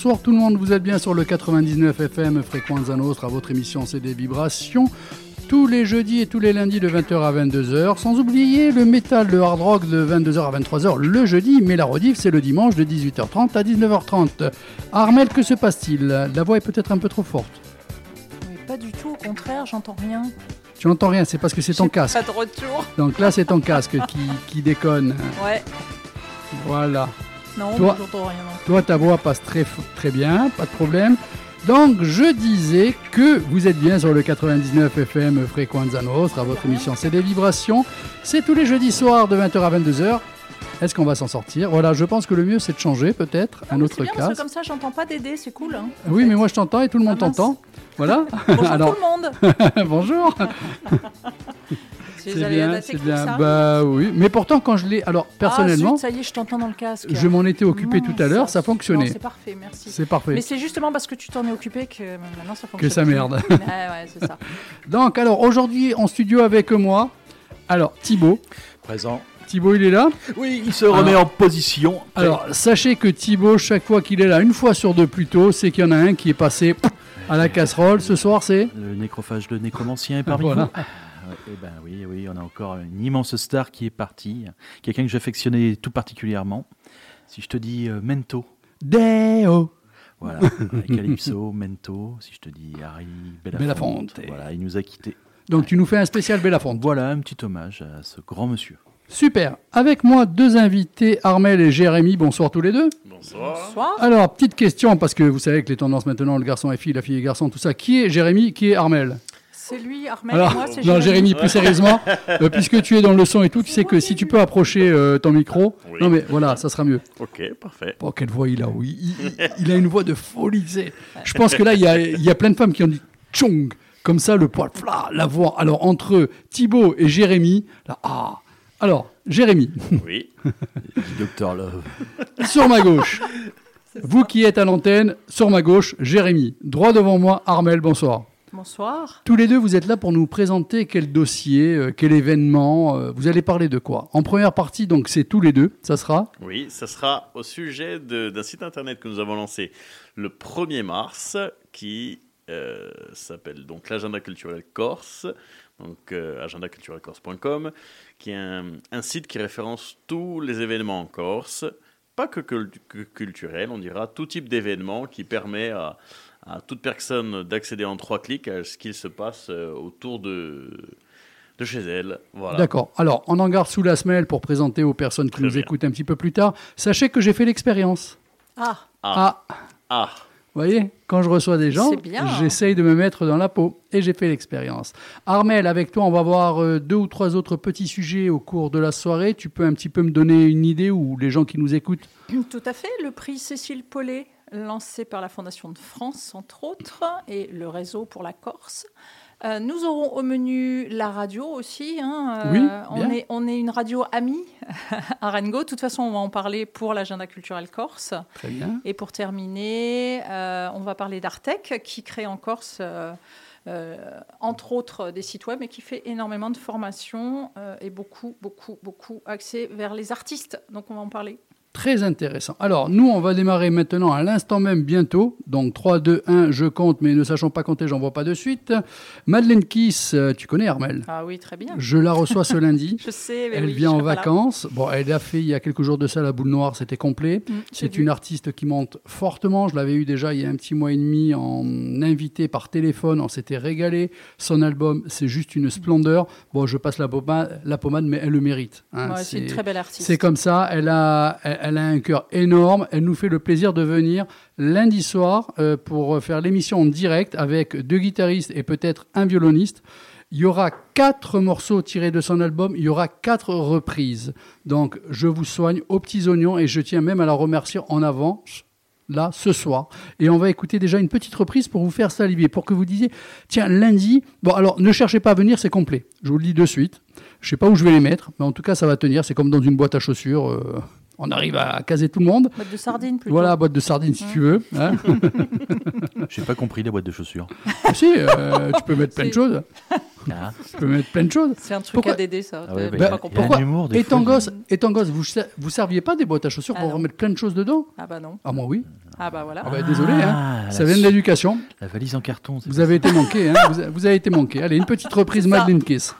Bonsoir tout le monde, vous êtes bien sur le 99 FM Fréquence Nostra, à votre émission C'est des vibrations tous les jeudis et tous les lundis de 20h à 22h, sans oublier le métal, le hard rock de 22h à 23h le jeudi, mais la rediff c'est le dimanche de 18h30 à 19h30. Armel, que se passe-t-il? La voix est peut-être un peu trop forte. Pas du tout, au contraire, j'entends rien. Tu n'entends rien, c'est parce que c'est ton casque. Pas de retour. Donc là c'est ton casque qui, qui déconne. Ouais. Voilà. Non, Toi- rien. Toi, ta voix passe très, très bien, pas de problème. Donc, je disais que vous êtes bien sur le 99 FM Frequenza Nostra, votre émission C'est des vibrations. C'est tous les jeudis soirs de 20h à 22h. Est-ce qu'on va s'en sortir? Voilà, je pense que le mieux c'est de changer peut-être un Mais autre parce que casque. comme ça, j'entends pas Dédé, c'est cool. Hein, Oui, fait. mais moi je t'entends et tout le monde Ah, mince. t'entend. Voilà. Bonjour Alors, tout le monde. bonjour. C'est C'est les aléas de bien, c'est bien. ça. Bah oui, mais pourtant quand je l'ai, alors personnellement, Ah, zut, ça y est, je t'entends dans le casque. je m'en étais occupé tout à l'heure, ça fonctionnait. c'est parfait, merci. C'est parfait. Mais c'est justement parce que tu t'en es occupé que maintenant ça fonctionne. Que ça merde. Ouais, ouais, c'est ça. Donc alors aujourd'hui en studio avec moi, alors Thibaut. Présent. Thibaut il est là. Oui, il se remet en position. Alors sachez que Thibaut, chaque fois qu'il est là, une fois sur deux plutôt, c'est qu'il y en a un qui est passé à la casserole. Ce soir c'est le nécrophage, le nécromancien est parmi Voilà. vous. Eh ben oui, oui, on a encore une immense star qui est partie. Quelqu'un que j'affectionnais tout particulièrement. Si je te dis euh, Mento, Deo. voilà, Calypso, Mento. Si je te dis Harry Belafonte, Belafonte. voilà, il nous a quittés. Donc tu nous fais un spécial Belafonte. Voilà un petit hommage à ce grand monsieur. Super. Avec moi deux invités, Armel et Jérémy. Bonsoir tous les deux. Bonsoir. Alors petite question parce que vous savez que les tendances maintenant, le garçon et fille, la fille et garçon, tout ça. Qui est Jérémy? Qui est Armel? C'est lui, Armel, Alors, et moi, c'est non, Jérémy, plus sérieusement, euh, puisque tu es dans le son et tout, tu sais que si tu peux approcher euh, ton micro, Oui. non mais voilà, ça sera mieux. Ok, parfait. Oh, quelle voix il a, oui. Il, il- il a une voix de folie. Je pense que là, il y a, il y a plein de femmes qui ont dit tchong, comme ça, le poil, fla, la voix. Alors, entre Thibaut et Jérémy, là, ah. Alors, Jérémy, Oui. Docteur Love. sur ma gauche. Vous qui êtes à l'antenne, sur ma gauche, Jérémy. Droit devant moi, Armel, bonsoir. Bonsoir. Tous les deux, vous êtes là pour nous présenter quel dossier, euh, quel événement. euh, vous allez parler de quoi? En première partie, donc, c'est tous les deux. Ça sera? Oui, ça sera au sujet de- d'un site internet que nous avons lancé le 1er mars qui euh, s'appelle donc l'agenda culturel corse, donc euh, agendaculturelcorse.com, qui est un, un site qui référence tous les événements en Corse, pas que, cul- que culturels, on dira tout type d'événements qui permet à, à toute personne d'accéder en trois clics à ce qu'il se passe euh, autour de, de chez elle. Voilà. D'accord. Alors, on en garde sous la semelle pour présenter aux personnes qui Très nous bien. écoutent un petit peu plus tard. Sachez que j'ai fait l'expérience. Ah, Ah. Ah, Ah, vous voyez, quand je reçois des gens, j'essaye de me mettre dans la peau et j'ai fait l'expérience. Armel, avec toi, on va voir euh, deux ou trois autres petits sujets au cours de la soirée. Tu peux un petit peu me donner une idée ou les gens qui nous écoutent? Tout à fait. Le prix Cécile Paulet, lancé par la Fondation de France, entre autres, et le réseau pour la Corse. Euh, nous aurons au menu la radio aussi. hein. Euh, Oui, on, est, on est une radio amie à Rengo. De toute façon, on va en parler pour l'agenda culturel corse. Très bien. Et pour terminer, euh, on va parler d'Artec, qui crée en Corse, entre autres, des sites web, et qui fait énormément de formations et beaucoup, beaucoup, beaucoup axé vers les artistes. Donc, on va en parler. Très intéressant. Alors, nous, on va démarrer maintenant à l'instant même, bientôt. Donc, 3, 2, 1, je compte, mais ne sachant pas compter, j'en vois pas de suite. Madeleine Kiss, euh, tu connais Armel? Ah oui, très bien. Je la reçois ce lundi. Je sais, mais Elle oui, vient en là. vacances. Bon, elle a fait il y a quelques jours de ça la boule noire, c'était complet. Mm, C'est une artiste qui monte fortement. Je l'avais eu déjà il y a un petit mois et demi en invité par téléphone. On s'était régalé. Son album, c'est juste une splendeur. Bon, je passe la pommade, la pommade mais elle le mérite. hein. Ouais, c'est une très belle artiste. c'est comme ça. Elle a, elle, elle a un cœur énorme. Elle nous fait le plaisir de venir lundi soir euh, pour faire l'émission en direct avec deux guitaristes et peut-être un violoniste. Il y aura quatre morceaux tirés de son album. Il y aura quatre reprises. Donc, je vous soigne aux petits oignons et je tiens même à la remercier en avance. Là, ce soir. Et on va écouter déjà une petite reprise pour vous faire saliver, pour que vous disiez, tiens, lundi, bon, alors ne cherchez pas à venir, c'est complet. Je vous le dis de suite. Je sais pas où je vais les mettre, mais en tout cas, ça va tenir. C'est comme dans une boîte à chaussures. euh, on arrive à caser tout le monde. Boîte de sardines, plutôt. Voilà, boîte de sardines si tu veux. hein. J'ai pas compris la boîte de chaussures. si, euh, tu peux mettre plein de choses. Ah. Je peux mettre plein de choses. C'est un truc Pourquoi- à Dédé, ça. Ah ouais, bah, pas il y compris. a Pourquoi un humour Étant fois, gosse, étant gosse, vous, vous serviez pas des boîtes à chaussures Ah pour non. remettre plein de choses dedans? Ah bah non. Ah moi oui. Ah bah voilà. Ah bah, désolé, hein. Ah, ça vient de l'éducation. La valise en carton. c'est Vous ça. avez été manqué, hein. vous, avez été manqué. Allez, une petite reprise. Madeleine Kiss.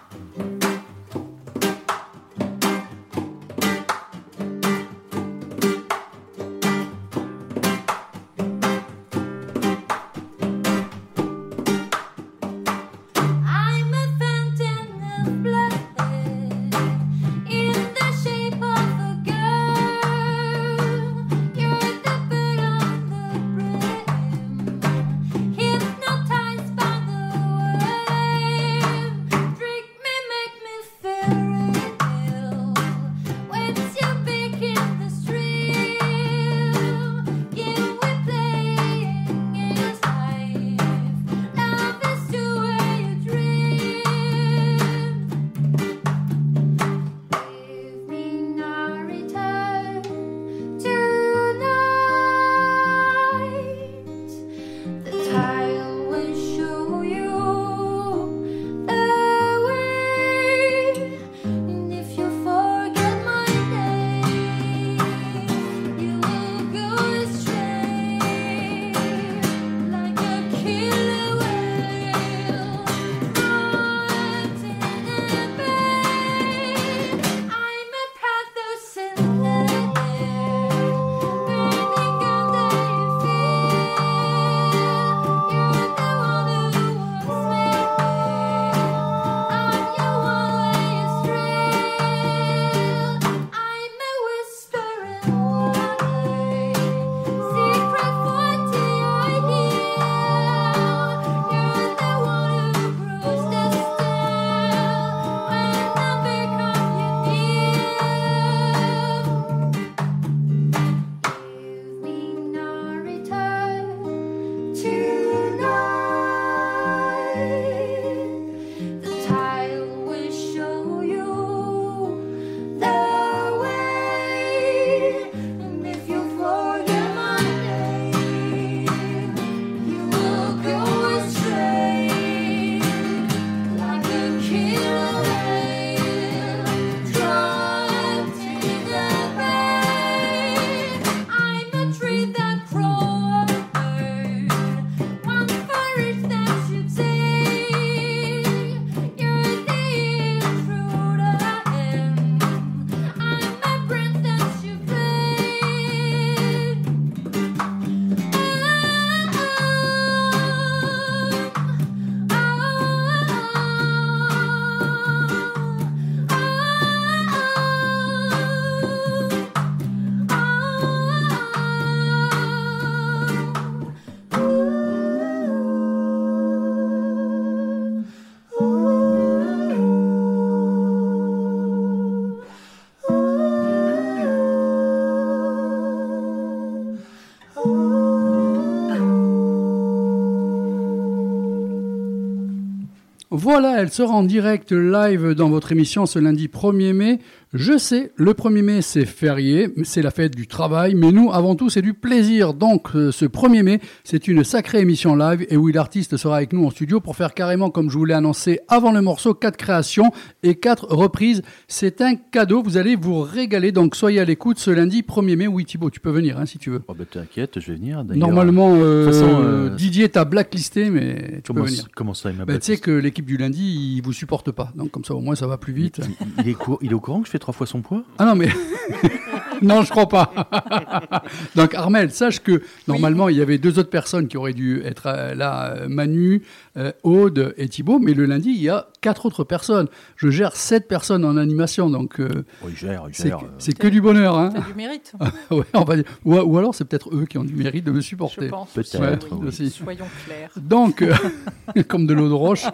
Voilà, elle sera en direct live dans votre émission ce lundi 1er mai. Je sais, le 1er mai c'est férié, c'est la fête du travail, mais nous avant tout c'est du plaisir. Donc euh, ce 1er mai c'est une sacrée émission live et où l'artiste sera avec nous en studio pour faire carrément comme je vous l'ai annoncé avant le morceau, quatre créations et quatre reprises. C'est un cadeau, vous allez vous régaler. Donc soyez à l'écoute ce lundi 1er mai. Oui Thibaut, tu peux venir hein, si tu veux. Oh, bah, T'inquiète, je vais venir. Normalement, euh, façon, euh, Didier t'a blacklisté, mais tu Comment, peux venir. comment ça, il m'a Bah, tu sais que l'équipe du lundi, ils vous supportent pas. Donc comme ça, au moins, ça va plus vite. il, il est il est au courant que je fais trois fois son poids. Ah non, mais... non, je crois pas. donc Armel, sache que normalement, il y avait deux autres personnes qui auraient dû être euh, là, euh, Manu, euh, Aude et Thibaut. Mais le lundi, il y a quatre autres personnes. Je gère sept personnes en animation. Donc euh, Il gère, gère. que- c'est que du bonheur. Hein. Du mérite, ouais, on va dire. ou, ou alors, c'est peut-être eux qui ont du mérite de me je supporter. pense. Peut-être, aussi, oui. aussi. Soyons clairs. Donc, euh, comme de l'eau de roche.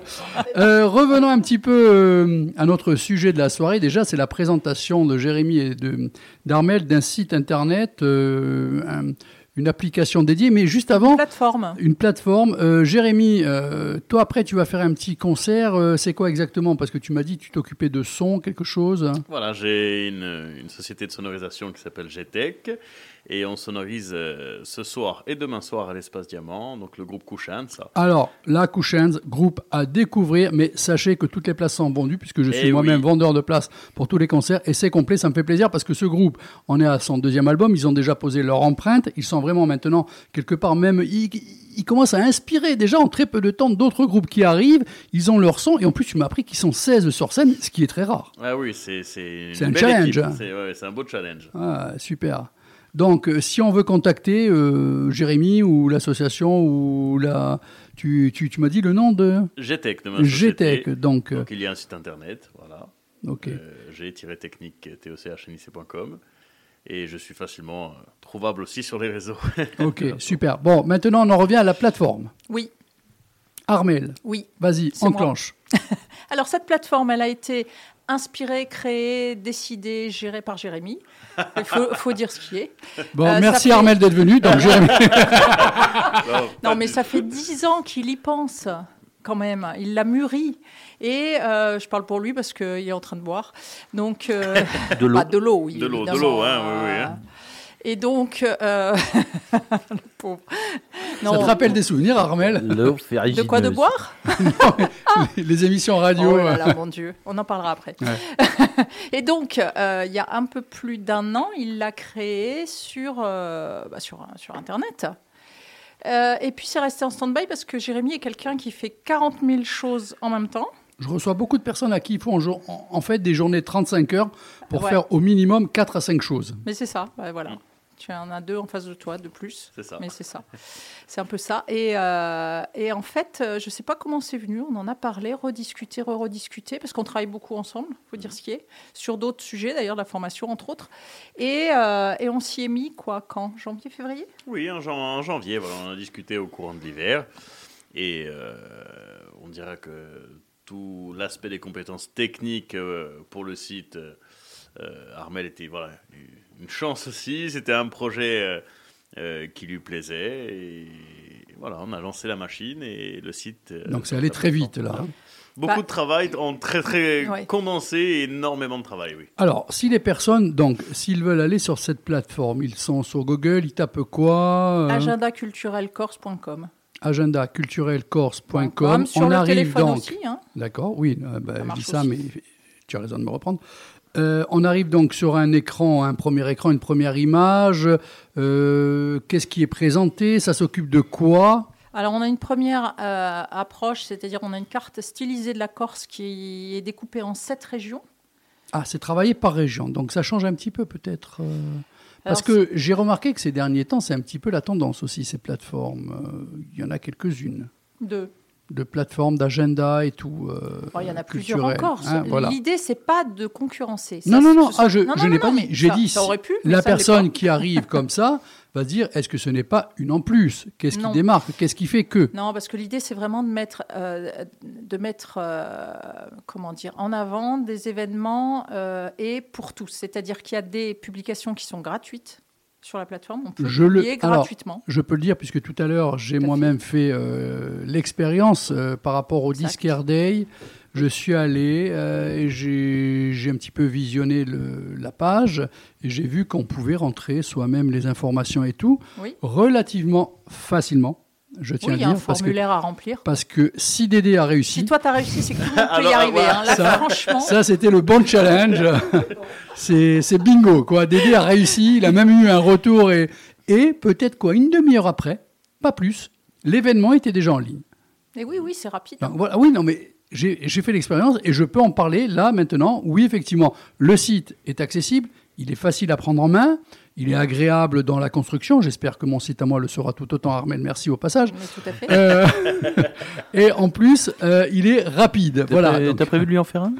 Euh, revenons un petit peu à notre sujet de la soirée. Déjà, c'est la présentation de Jérémy et de d'Armel d'un site internet, euh, un- une application dédiée. Mais juste avant, Plateforme. une plateforme. Euh, Jérémy, euh, toi après, tu vas faire un petit concert. Euh, c'est quoi exactement? Parce que tu m'as dit que tu t'occupais de son, quelque chose. Voilà, j'ai une, une société de sonorisation qui s'appelle GTEC Et on sonorise euh, ce soir et demain soir à l'Espace Diamant, donc le groupe Couchant, ça. Alors, la Couchens, groupe à découvrir, mais sachez que toutes les places sont vendues, puisque je suis Eh moi-même oui. vendeur de places pour tous les concerts, et c'est complet, ça me fait plaisir, parce que ce groupe, on est à son deuxième album, ils ont déjà posé leur empreinte, ils sont vraiment maintenant, quelque part même, ils, ils commencent à inspirer déjà en très peu de temps d'autres groupes qui arrivent, ils ont leur son, et en plus, tu m'as appris qu'ils sont 16 sur scène, ce qui est très rare. Ah oui, c'est un challenge, hein. C'est ouais, c'est un beau challenge. Ah, super. Donc, euh, si on veut contacter euh, Jérémy ou l'association ou la... Tu, tu, tu m'as dit le nom de GTEC de ma société. GTEC, donc... euh, Donc il y a un site internet, voilà. ok. Euh, G-technique. Et je suis facilement euh, trouvable aussi sur les réseaux. Ok, super. Bon, maintenant on en revient à la plateforme. Oui, Armel, oui. vas-y, enclenche. Alors cette plateforme, elle a été inspirée, créée, décidée, gérée par Jérémy. Il faut, faut dire ce qui est. Bon, Euh, merci fait- Armel d'être venu. Donc, Jérémy, Non, mais ça fait dix ans qu'il y pense, quand même. Il l'a mûri. Et euh, je parle pour lui parce qu'il est en train de boire. Donc, euh, De l'eau. bah, de l'eau, oui. De l'eau, de évidemment. l'eau, hein, oui, oui, hein. Et donc, euh, le pauvre. ça te rappelle des souvenirs, Armel? L'eau De quoi de boire? Les émissions radio. Oh là euh, là, mon Dieu, on en parlera après. Ouais. et donc, euh, il y a un peu plus d'un an, il l'a créé sur, euh, bah, sur, sur Internet. Euh, et puis, c'est resté en stand-by parce que Jérémy est quelqu'un qui fait 40 000 choses en même temps. Je reçois beaucoup de personnes à qui il faut en, jour- en- en fait des journées de 35 heures pour Ouais. faire au minimum 4 à 5 choses. Mais c'est ça, ouais, voilà. Tu en as deux en face de toi, de plus. C'est ça. Mais c'est ça. C'est un peu ça. Et, euh, et en fait, euh, je ne sais pas comment c'est venu. On en a parlé, rediscuté, re-rediscuté, parce qu'on travaille beaucoup ensemble, il faut dire ce qui est, sur d'autres sujets, d'ailleurs, la formation, entre autres. Et, euh, et on s'y est mis, quoi, quand? Janvier, février? Oui, en, jan- en janvier, voilà, on a discuté au courant de l'hiver. Et euh, on dirait que tout l'aspect des compétences techniques pour le site, Armel était voilà, une chance aussi. C'était un projet euh, euh, qui lui plaisait. Et voilà, on a lancé la machine et le site. euh, Donc c'est allé très vite là. hein. Beaucoup Bah- de travail en très très Ouais. condensé et énormément de travail, oui. Alors, si les personnes, donc, s'ils veulent aller sur cette plateforme, ils sont sur Google, ils tapent quoi euh, agendaculturelcorse.com. agendaculturelcorse.com. Sur On le arrive téléphone donc. aussi. Hein. D'accord, oui, euh, bah, Ça je dis ça, aussi. mais tu as raison de me reprendre. Euh, on arrive donc sur un écran, un premier écran, une première image. Euh, Qu'est-ce qui est présenté? Ça s'occupe de quoi? Alors, on a une première euh, approche, c'est-à-dire on a une carte stylisée de la Corse qui est découpée en sept régions. Ah, c'est travaillé par région, donc ça change un petit peu peut-être. Parce que j'ai remarqué que ces derniers temps, c'est un petit peu la tendance aussi, ces plateformes. Il y en a quelques-unes, de de plateformes, d'agenda et tout. euh, Oh, il y en a plusieurs encore. hein, voilà. L'idée, c'est pas de concurrencer. Ça, Non, non, non, ce- ah, je, non, je non, n'ai pas dit. J'ai dit, ça aurait pu, mais la personne qui arrive comme ça va dire, est-ce que ce n'est pas une en plus Qu'est-ce qui démarque? Qu'est-ce qui fait que? Non, parce que l'idée, c'est vraiment de mettre, euh, de mettre euh, comment dire, en avant des événements euh, et pour tous. C'est-à-dire qu'il y a des publications qui sont gratuites sur la plateforme. On peut Je le- publier alors, gratuitement. Je peux le dire, puisque tout à l'heure, j'ai moi-même fait, euh, l'expérience euh, par rapport au Exact. Disc Air Day. Je suis allé euh, et j'ai j'ai un petit peu visionné le- la page et j'ai vu qu'on pouvait rentrer soi-même les informations et tout Oui. relativement facilement. Je tiens Oui, à il y a un dire parce que, formulaire à remplir. parce que si Dédé a réussi, Si toi, tu as réussi, c'est que tout le monde peut y Alors, arriver. voilà. hein. Là, Ça- franchement, Ça, c'était le bon challenge. c'est bingo, quoi. Dédé a réussi, il a même eu un retour et, et peut-être quoi, une demi-heure après, pas plus, l'événement était déjà en ligne. mais oui, oui, c'est rapide. Voilà, oui, non, mais j'ai j'ai fait l'expérience et je peux en parler là maintenant. Oui, effectivement, le site est accessible, il est facile à prendre en main, il est agréable dans la construction. J'espère que mon site à moi le sera tout autant, Armel. Merci au passage. Mais tout à fait. Euh, et en plus, euh, il est rapide. T'as Voilà. pré- donc- T'as prévu de lui en faire un?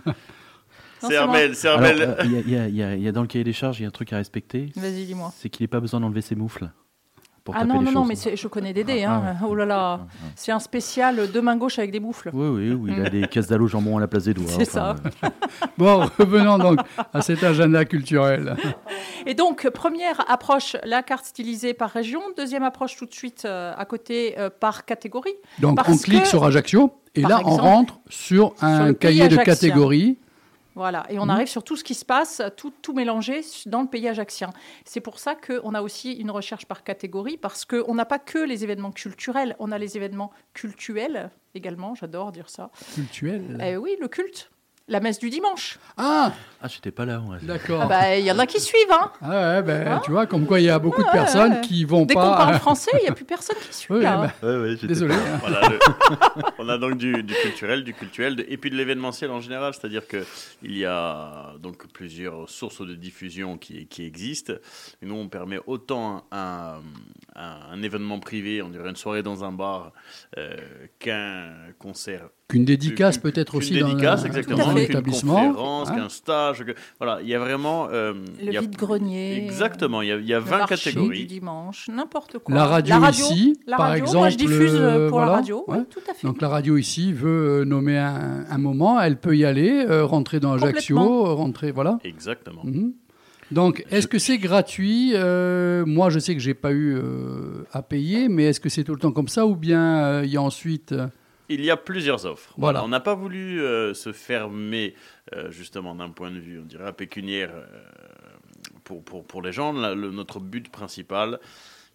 C'est Armel, c'est Armel. euh, il y a dans le cahier des charges, il y a un truc à respecter. Vas-y, dis-moi. C'est qu'il n'ait pas besoin d'enlever ses moufles. Pour Ah taper non, les non, non, mais je connais Dédé. Ah, hein. Oh là là, c'est un spécial deux mains gauches avec des bouffles. Oui, oui, oui, il a des cases d'allô jambon à la place des doigts. C'est ça. euh, Bon, revenons donc à cet agenda culturel. Et donc, première approche, la carte stylisée par région. Deuxième approche, tout de suite euh, à côté, euh, par catégorie. Donc Parce on clique que, sur Ajaccio et par là on rentre sur un cahier de catégories Voilà, et on Mhm. arrive sur tout ce qui se passe, tout, tout mélangé dans le pays ajaxien. C'est pour ça qu'on a aussi une recherche par catégorie, parce qu'on n'a pas que les événements culturels, on a les événements cultuels également, j'adore dire ça. Cultuel. Eh oui, le culte, la messe du dimanche. Ah, Ah, j'étais pas là. ouais. d'accord. Ah bah, Il y en a qui suivent, hein. Ah ouais, ben, Hein tu vois, comme quoi il y a beaucoup de personnes ouais. qui vont Dès qu'on pas. parle français, il n'y a plus personne qui suit. Oui, là, ben, hein. Ouais, désolé. hein. Voilà, le- on a donc du, du culturel, du cultuel, de- et puis de l'événementiel en général, c'est-à-dire que il y a donc plusieurs sources de diffusion qui, qui existent. Et nous, on permet autant un, un- un événement privé, on dirait une soirée dans un bar, euh, qu'un concert Qu'une dédicace peut-être aussi dans dédicace, un- exactement, qu'une l'établissement. conférence, hein. qu'un stage. que- voilà, il y a vraiment. euh, a- vide-grenier. Exactement, il y a, il y a Le 20 marché du catégories. dimanche, n'importe quoi. La radio ici, la par radio, exemple, moi je diffuse euh, pour voilà, la radio, oui, tout à fait. Donc la radio ici veut euh, nommer un, un moment, elle peut y aller, euh, rentrer dans Ajaccio, rentrer, voilà. Exactement. Mhm. Donc, est-ce que c'est gratuit Euh, Moi, je sais que j'ai pas eu euh, à payer, mais est-ce que c'est tout le temps comme ça ou bien euh, il y a ensuite euh, Il y a plusieurs offres. Voilà. On n'a pas voulu euh, se fermer, euh, justement, d'un point de vue, on dirait, pécuniaire euh, pour, pour, pour les gens. Le- notre but principal,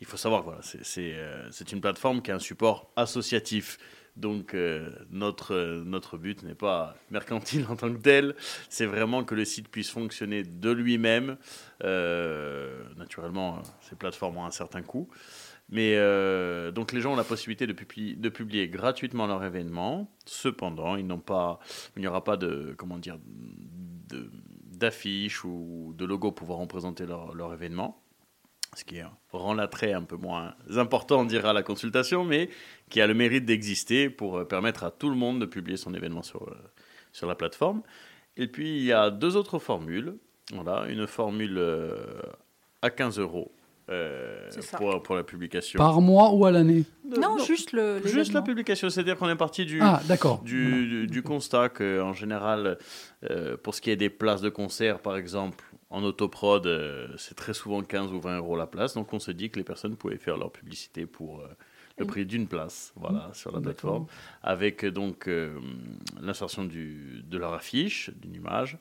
il faut savoir, voilà, c'est- une plateforme qui a un support associatif. Donc, notre, notre but n'est pas mercantile en tant que tel, c'est vraiment que le site puisse fonctionner de lui-même. Naturellement, ces plateformes ont un certain coût. Mais euh, donc les gens ont la possibilité de, publier, gratuitement leur événement. Cependant, ils n'ont pas, il n'y aura pas de comment dire d'affiches ou de logos pouvant représenter leur, leur événement. Ce qui rend l'attrait un peu moins important, on dira, à la consultation, mais qui a le mérite d'exister pour euh, permettre à tout le monde de publier son événement sur, euh, sur la plateforme. Et puis, il y a deux autres formules. Voilà, une formule à 15 euros euh, pour, pour la publication. par mois ou à l'année Non, juste le. Juste la publication, c'est-à-dire qu'on est parti du, Ah, d'accord. du, du- du constat qu'en général, euh, pour ce qui est des places de concert, par exemple, en autoprod, euh, c'est très souvent 15 ou 20 euros la place. Donc on se dit que les personnes pouvaient faire leur publicité pour euh, le prix d'une place voilà, sur la plateforme, avec euh, donc euh, l'insertion de leur affiche, d'une image,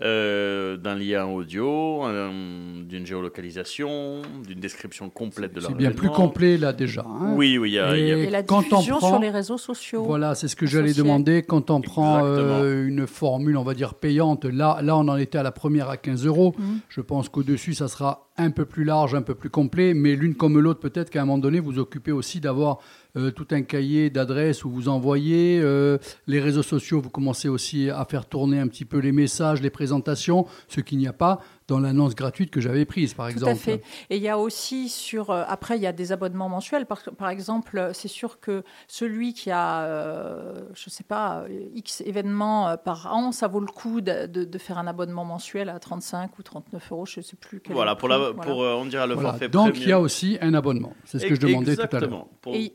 euh, d'un lien audio, un- d'une géolocalisation, d'une description complète de leur C'est bien plus complet là déjà. hein. Oui, oui, il y a- il y a Et Et la quand on diffusion prend- sur les réseaux sociaux. Voilà, c'est ce que j'allais demander. Quand on prend euh, une formule, on va dire payante, là, là, on en était à la première à 15 euros. Mhm. Je pense qu'au-dessus, ça sera un peu plus large, un peu plus complet, mais l'une comme l'autre, peut-être qu'à un moment donné, vous occupez aussi d'avoir euh, tout un cahier d'adresses où vous envoyez. euh, les réseaux sociaux, vous commencez aussi à faire tourner un petit peu les messages, les présentations, ce qu'il n'y a pas dans l'annonce gratuite que j'avais prise, par Tout exemple. à fait. Et il y a aussi sur. euh, après, il y a des abonnements mensuels. Par, par exemple, c'est sûr que celui qui a, euh, je ne sais pas, X événements par an, ça vaut le coup de, de- de faire un abonnement mensuel à 35 ou 39 euros. Je ne sais plus. quel Voilà, le pour, la, Voilà. pour euh, on dira le Voilà. forfait Donc, premium. il y a aussi un abonnement. C'est ce que je demandais tout à l'heure. Exactement. Pour- Et-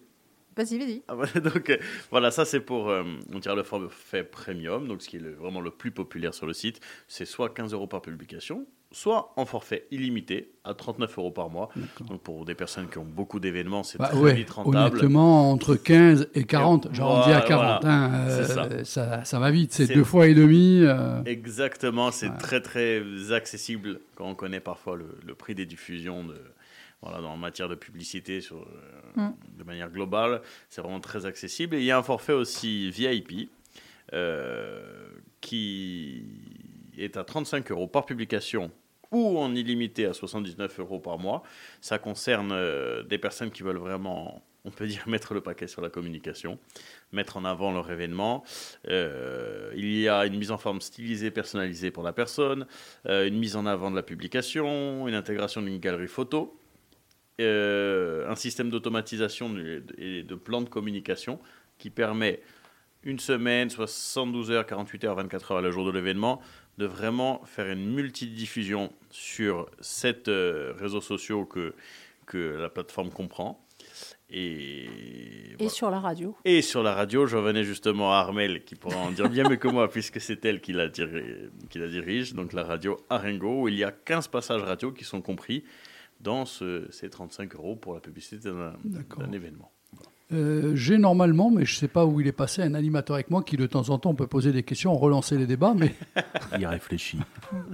Vas-y, vas-y. Ah donc euh, voilà, ça c'est pour, euh, on dirait le forfait premium, donc ce qui est le- vraiment le plus populaire sur le site, c'est soit 15 euros par publication, soit en forfait illimité à 39 euros par mois. Donc pour des personnes qui ont beaucoup d'événements, c'est Bah très ouais, vite rentable. honnêtement, entre 15 et 40, Et j'arrondis à voilà, 40, hein, euh, ça. Ça, va vite, c'est C'est- deux fois et demi. euh, Exactement, c'est Ouais. très très accessible quand on connaît parfois le, le prix des diffusions de, voilà, dans en matière de publicité sur, euh, Mm. de manière globale. C'est vraiment très accessible. Et il y a un forfait aussi VIP euh, qui est à 35 euros par publication ou en illimité à 79 euros par mois. Ça concerne euh, des personnes qui veulent vraiment, on peut dire, mettre le paquet sur la communication, mettre en avant leur événement. Euh, il y a une mise en forme stylisée, personnalisée pour la personne, euh, une mise en avant de la publication, une intégration d'une galerie photo, euh, un système d'automatisation et de plan de communication qui permet une semaine, 72 heures, 48 heures, 24 heures à le jour de l'événement, de vraiment faire une multidiffusion sur sept euh, réseaux sociaux que, que la plateforme comprend. Et, Et voilà. sur la radio. Et sur la radio, je revenais justement à Armel, qui pourra en dire bien mieux que moi, puisque c'est elle qui la, diri- qui la dirige, donc la radio Aringo, où il y a 15 passages radio qui sont compris dans ce- ces 35 euros pour la publicité d'un événement. Euh, J'ai normalement, mais je ne sais pas où il est passé, un animateur avec moi qui de temps en temps peut poser des questions, relancer les débats. Mais Il réfléchit.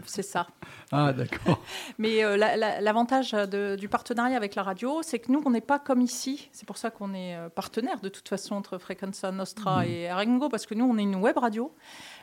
C'est ça. ah d'accord. Mais euh, la- la- l'avantage du partenariat avec la radio, c'est que nous, on n'est pas comme ici. C'est pour ça qu'on est euh, partenaire de toute façon entre Frequenza Nostra et Arengo, parce que nous, on est une web radio.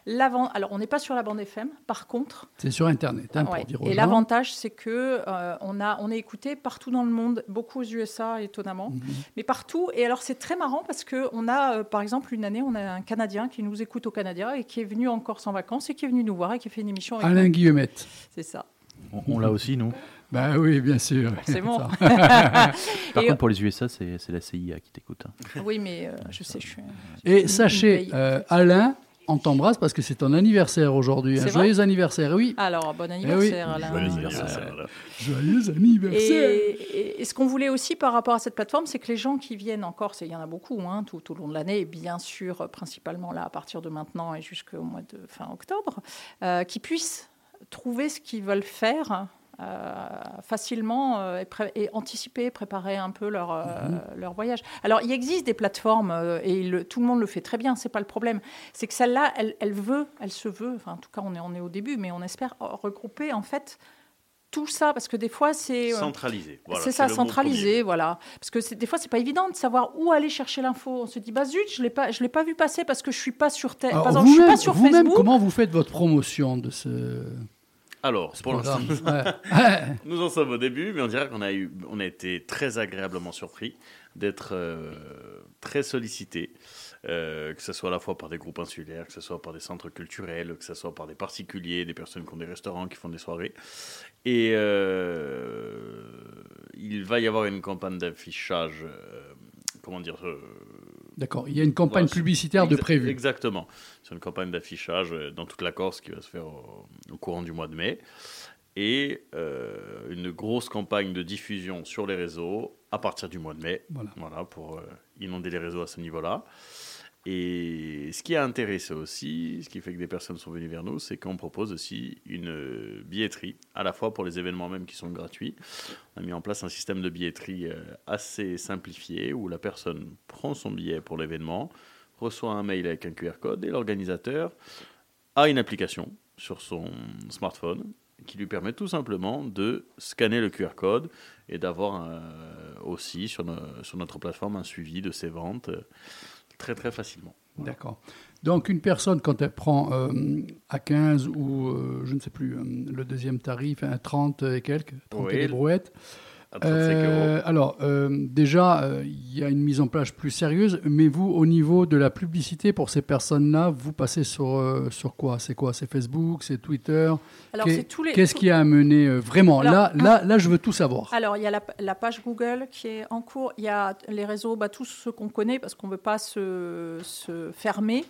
Alors, on n'est pas sur la bande FM, par contre. C'est sur Internet, hein, Ouais. pour dire aux Et l'avantage, c'est que euh, on, a, on est écouté partout dans le monde, beaucoup aux USA, étonnamment, Mhm. mais partout. Et alors, c'est très marrant parce que on a, euh, par exemple, une année, on a un Canadien qui nous écoute au Canada et qui est venu en Corse en vacances et qui est venu nous voir et qui a fait une émission avec Alain. Guillemette. C'est ça. On, on l'a aussi, nous. Ben oui, bien sûr. Forcément. Ça. Par Et- contre, pour les USA, c'est c'est la CIA qui t'écoute. hein. Oui, mais euh, je sais, je suis. Et sachez, euh, Alain, on t'embrasse parce que c'est ton anniversaire aujourd'hui. Un joyeux anniversaire, oui. Alors, bon Eh anniversaire, oui. Alain. Joyeux anniversaire. Joyeux anniversaire. Et, et- et ce qu'on voulait aussi par rapport à cette plateforme, c'est que les gens qui viennent en Corse, et il y en a beaucoup hein, tout, tout au long de l'année, et bien sûr, principalement là, à partir de maintenant et jusqu'au mois de fin octobre, euh, qui puissent trouver ce qu'ils veulent faire. Euh, facilement euh, et, anticiper, préparer un peu leur, euh, leur voyage. Alors, il existe des plateformes et le- tout le monde le fait très bien, c'est pas le problème. C'est que celle-là, elle, elle veut, elle se veut, enfin, en tout cas, on est, on est au début, mais on espère regrouper en fait tout ça parce que des fois, c'est. Centralisé. voilà, c'est ça, centralisé, voilà. Parce que des fois, c'est pas évident de savoir où aller chercher l'info. On se dit, bah zut, je l'ai pas, je l'ai pas vu passer parce que je suis pas sur Par exemple, je suis pas sur Facebook. comment vous faites votre promotion de ce, Alors, pour l'instant, nous en sommes au début, mais on dirait qu'on a, eu, on a été très agréablement surpris d'être euh, très sollicité, euh, que ce soit à la fois par des groupes insulaires, que ce soit par des centres culturels, que ce soit par des particuliers, des personnes qui ont des restaurants, qui font des soirées. Et euh, il va y avoir une campagne d'affichage, comment dire, D'accord. Il y a une campagne Voilà, publicitaire de prévu. Exactement. C'est une campagne d'affichage euh, dans toute la Corse qui va se faire au, au courant du mois de mai. Et euh, une grosse campagne de diffusion sur les réseaux à partir du mois de mai. Voilà. pour euh, inonder les réseaux à ce niveau-là. Et ce qui a intéressé aussi, ce qui fait que des personnes sont venues vers nous, c'est qu'on propose aussi une billetterie, à la fois pour les événements même qui sont gratuits. On a mis en place un système de billetterie euh, assez simplifié où la personne prend son billet pour l'événement, reçoit un mail avec un QR code et l'organisateur a une application sur son smartphone qui lui permet tout simplement de scanner le QR code et d'avoir euh, aussi sur notre plateforme un suivi de ses ventes euh, très très facilement. D'accord. Donc, une personne, quand elle prend euh, à 15 ou, euh, je ne sais plus, euh, le deuxième tarif, à 30 et quelques, 30 et Oui, des brouettes. À 35 Euh, euros. alors, euh, déjà, euh, il y a une mise en place plus sérieuse, mais vous, au niveau de la publicité pour ces personnes-là, vous passez sur, euh, sur quoi? C'est quoi? C'est Facebook C'est Twitter? Alors, c'est tous les. Qu'est-ce qui a amené euh, vraiment? Alors, là, là, là, je veux tout savoir. Alors, il y a la, la page Google qui est en cours. Il y a les réseaux, bah, tous ceux qu'on connaît, parce qu'on ne veut pas se, se fermer.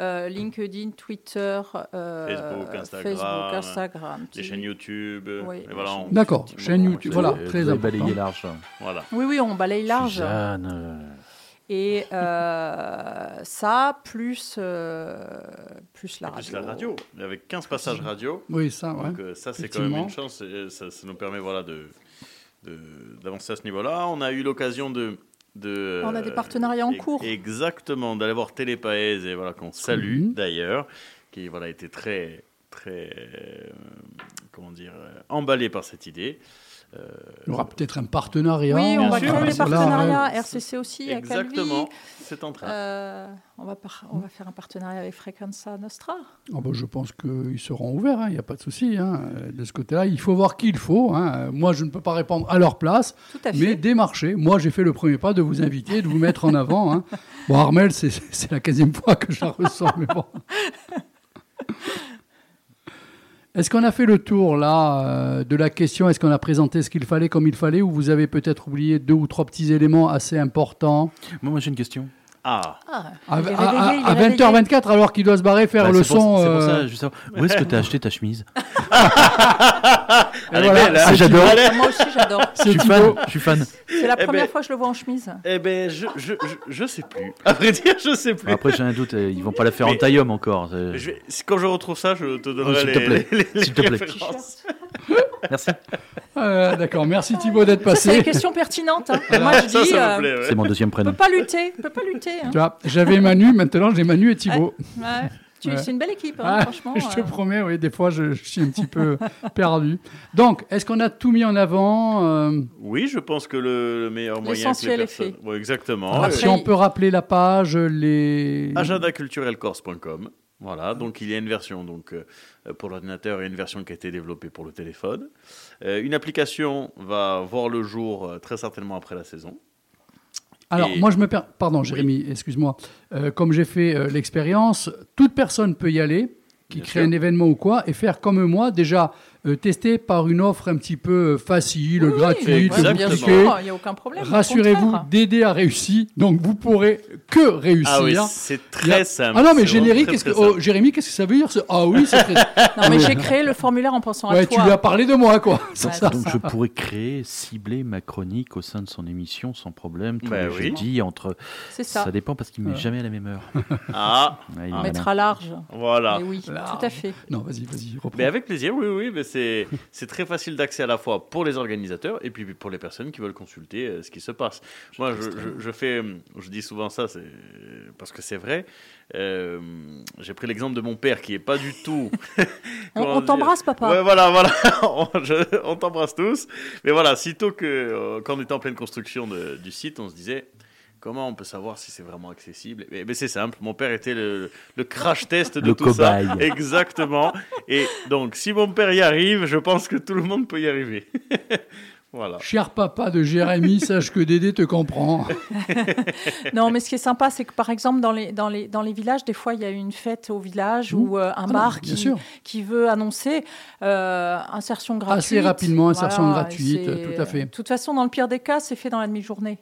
Euh, LinkedIn, Twitter, euh, Facebook, Instagram, Facebook, Instagram, Les chaînes YouTube. voilà, D'accord, chaîne YouTube, voilà, très important. Balayé large. Voilà. Oui, oui, on balaye large. Suzanne, euh, Et euh, ça, plus, euh, plus la Et radio. plus la radio, avec 15 passages radio. Oui, ça, ouais. Donc euh, ça, c'est quand même une chance. et Ça, ça nous permet voilà, de, de- d'avancer à ce niveau-là. On a eu l'occasion de... de On a des partenariats en cours. Exactement, d'aller voir Télépaèse, et voilà, qu'on salue Mhm. d'ailleurs, qui voilà, était très, très euh, comment dire, emballé par cette idée. Euh, Il y aura peut-être un partenariat. Oui, on va sûr, créer des partenariats. RCC aussi, à exactement, c'est en train. Euh, on, va par- on va faire un partenariat avec Frequenza Nostra. Ah bah, je pense qu'ils seront ouverts, hein, il n'y a pas de souci. hein. De ce côté-là, il faut voir qui il faut. hein. Moi, je ne peux pas répondre à leur place, Tout à fait. mais démarchez. Moi, j'ai fait le premier pas de vous inviter, de vous mettre en avant. hein. Bon, Armel, c'est- c'est la quinzième fois que je la ressens, mais bon. Est-ce qu'on a fait le tour là euh, de la question? Est-ce qu'on a présenté ce qu'il fallait comme il fallait ou vous avez peut-être oublié deux ou trois petits éléments assez importants? Moi, moi j'ai une question. Ah, Ah, est à- réveillé, à- il est à réveillé. 20h24 alors qu'il doit se barrer faire Bah, le pour- son C'est pour euh, ça, je veux savoir, où est-ce que tu as acheté ta chemise? est voilà, belle, hein. c'est j'adore. Ah, Moi aussi, j'adore. Je suis fan. Je suis fan. C'est la Eh première ben- fois que je le vois en chemise. eh ben, je, je, je, je sais plus. À vrai dire, je sais plus. Après, j'ai un doute. euh, Ils vont pas la faire en Mais- taille-homme encore. c'est- Je quand je retrouve ça, je te donnerai s'il te les, plaît. les- les S'il te plaît. Merci. Euh, D'accord, merci Thibaut d'être Ça, c'est une passé. question pertinente. hein. Moi, je Ça, dis, ça euh, me plaît. ouais. C'est mon deuxième on peut prénom. pas lutter. On peut pas lutter. hein. Tu vois, j'avais Manu, maintenant j'ai Manu et Thibaut. Ouais. Tu- Ouais. C'est une belle équipe, hein, Ah, franchement. je te euh. promets, oui, des fois je, je suis un petit peu perdu. Donc, est-ce qu'on a tout mis en avant euh, Oui, je pense que le, le meilleur moyen les L'essentiel est fait. Ouais, exactement. Après, Si on peut rappeler la page, les. agendaculturelcorse.com. Voilà, donc il y a une version donc, euh, pour l'ordinateur et une version qui a été développée pour le téléphone. Euh, une application va voir le jour très certainement après la saison. Alors, Et- moi, je me perds. Pardon, Jérémy, excuse-moi. Euh, comme j'ai fait euh, l'expérience, toute personne peut y aller, qui Bien crée sûr. un événement ou quoi, et faire comme moi, déjà euh, tester par une offre un petit peu euh, facile, Oui, gratuite, bien sûr, il n'y a aucun problème. Rassurez-vous. Dédé a réussi, donc vous pourrez que réussir. Ah oui, c'est a- très simple. Ah non, mais générique, très, qu'est-ce que... très oh. Jérémy, qu'est-ce que ça veut dire ce- Ah oui, c'est très... Non, mais j'ai créé le formulaire en pensant à ouais, tu toi. lui as parlé de moi, quoi. C'est Ouais, ça. Donc je pourrais créer, cibler ma chronique au sein de son émission sans problème tous Bah les oui. jeudis entre. C'est ça. Ça dépend parce qu'il ne met jamais à la même heure. Ah, Ah. malin. à large. voilà. Mais oui, Large. tout à fait. Non, vas-y, vas-y, reprends. Mais avec plaisir, oui, oui. Mais c'est, très facile d'accès à la fois pour les organisateurs et puis pour les personnes qui veulent consulter euh, ce qui se passe. Moi, je, je- je fais, je dis souvent ça, c'est parce que c'est vrai. Euh, j'ai pris l'exemple de mon père qui est pas du tout. On, t'embrasse, papa. Ouais, voilà, voilà. on, t'embrasse tous. Mais voilà, sitôt que, euh, quand on était en pleine construction de- du site, on se disait. Comment on peut savoir si c'est vraiment accessible? Eh ben, C'est simple, mon père était le, le crash test de Le tout ça. Exactement. Et donc, si mon père y arrive, je pense que tout le monde peut y arriver. voilà. Cher papa de Jérémy, sache que Dédé te comprend. Non, mais ce qui est sympa, c'est que par exemple, dans les, dans les, dans les villages, des fois, il y a une fête au village Mmh. ou euh, un Ah bar qui, sûr. qui veut annoncer euh, insertion gratuite. Assez rapidement, insertion Voilà, gratuite, tout à fait. De toute façon, dans le pire des cas, c'est fait dans la demi-journée.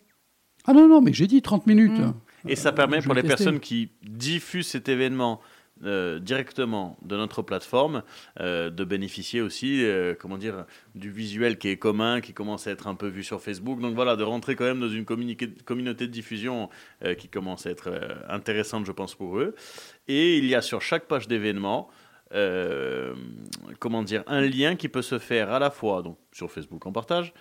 Ah non, non, mais j'ai dit 30 minutes. Mm. Et ça permet pour les tester. personnes qui diffusent cet événement euh, directement de notre plateforme euh, de bénéficier aussi, euh, comment dire, du visuel qui est commun, qui commence à être un peu vu sur Facebook. Donc voilà, de rentrer quand même dans une communauté de diffusion euh, qui commence à être euh, intéressante, je pense, pour eux. Et il y a sur chaque page d'événement, euh, comment dire, un lien qui peut se faire à la fois donc sur Facebook en partage,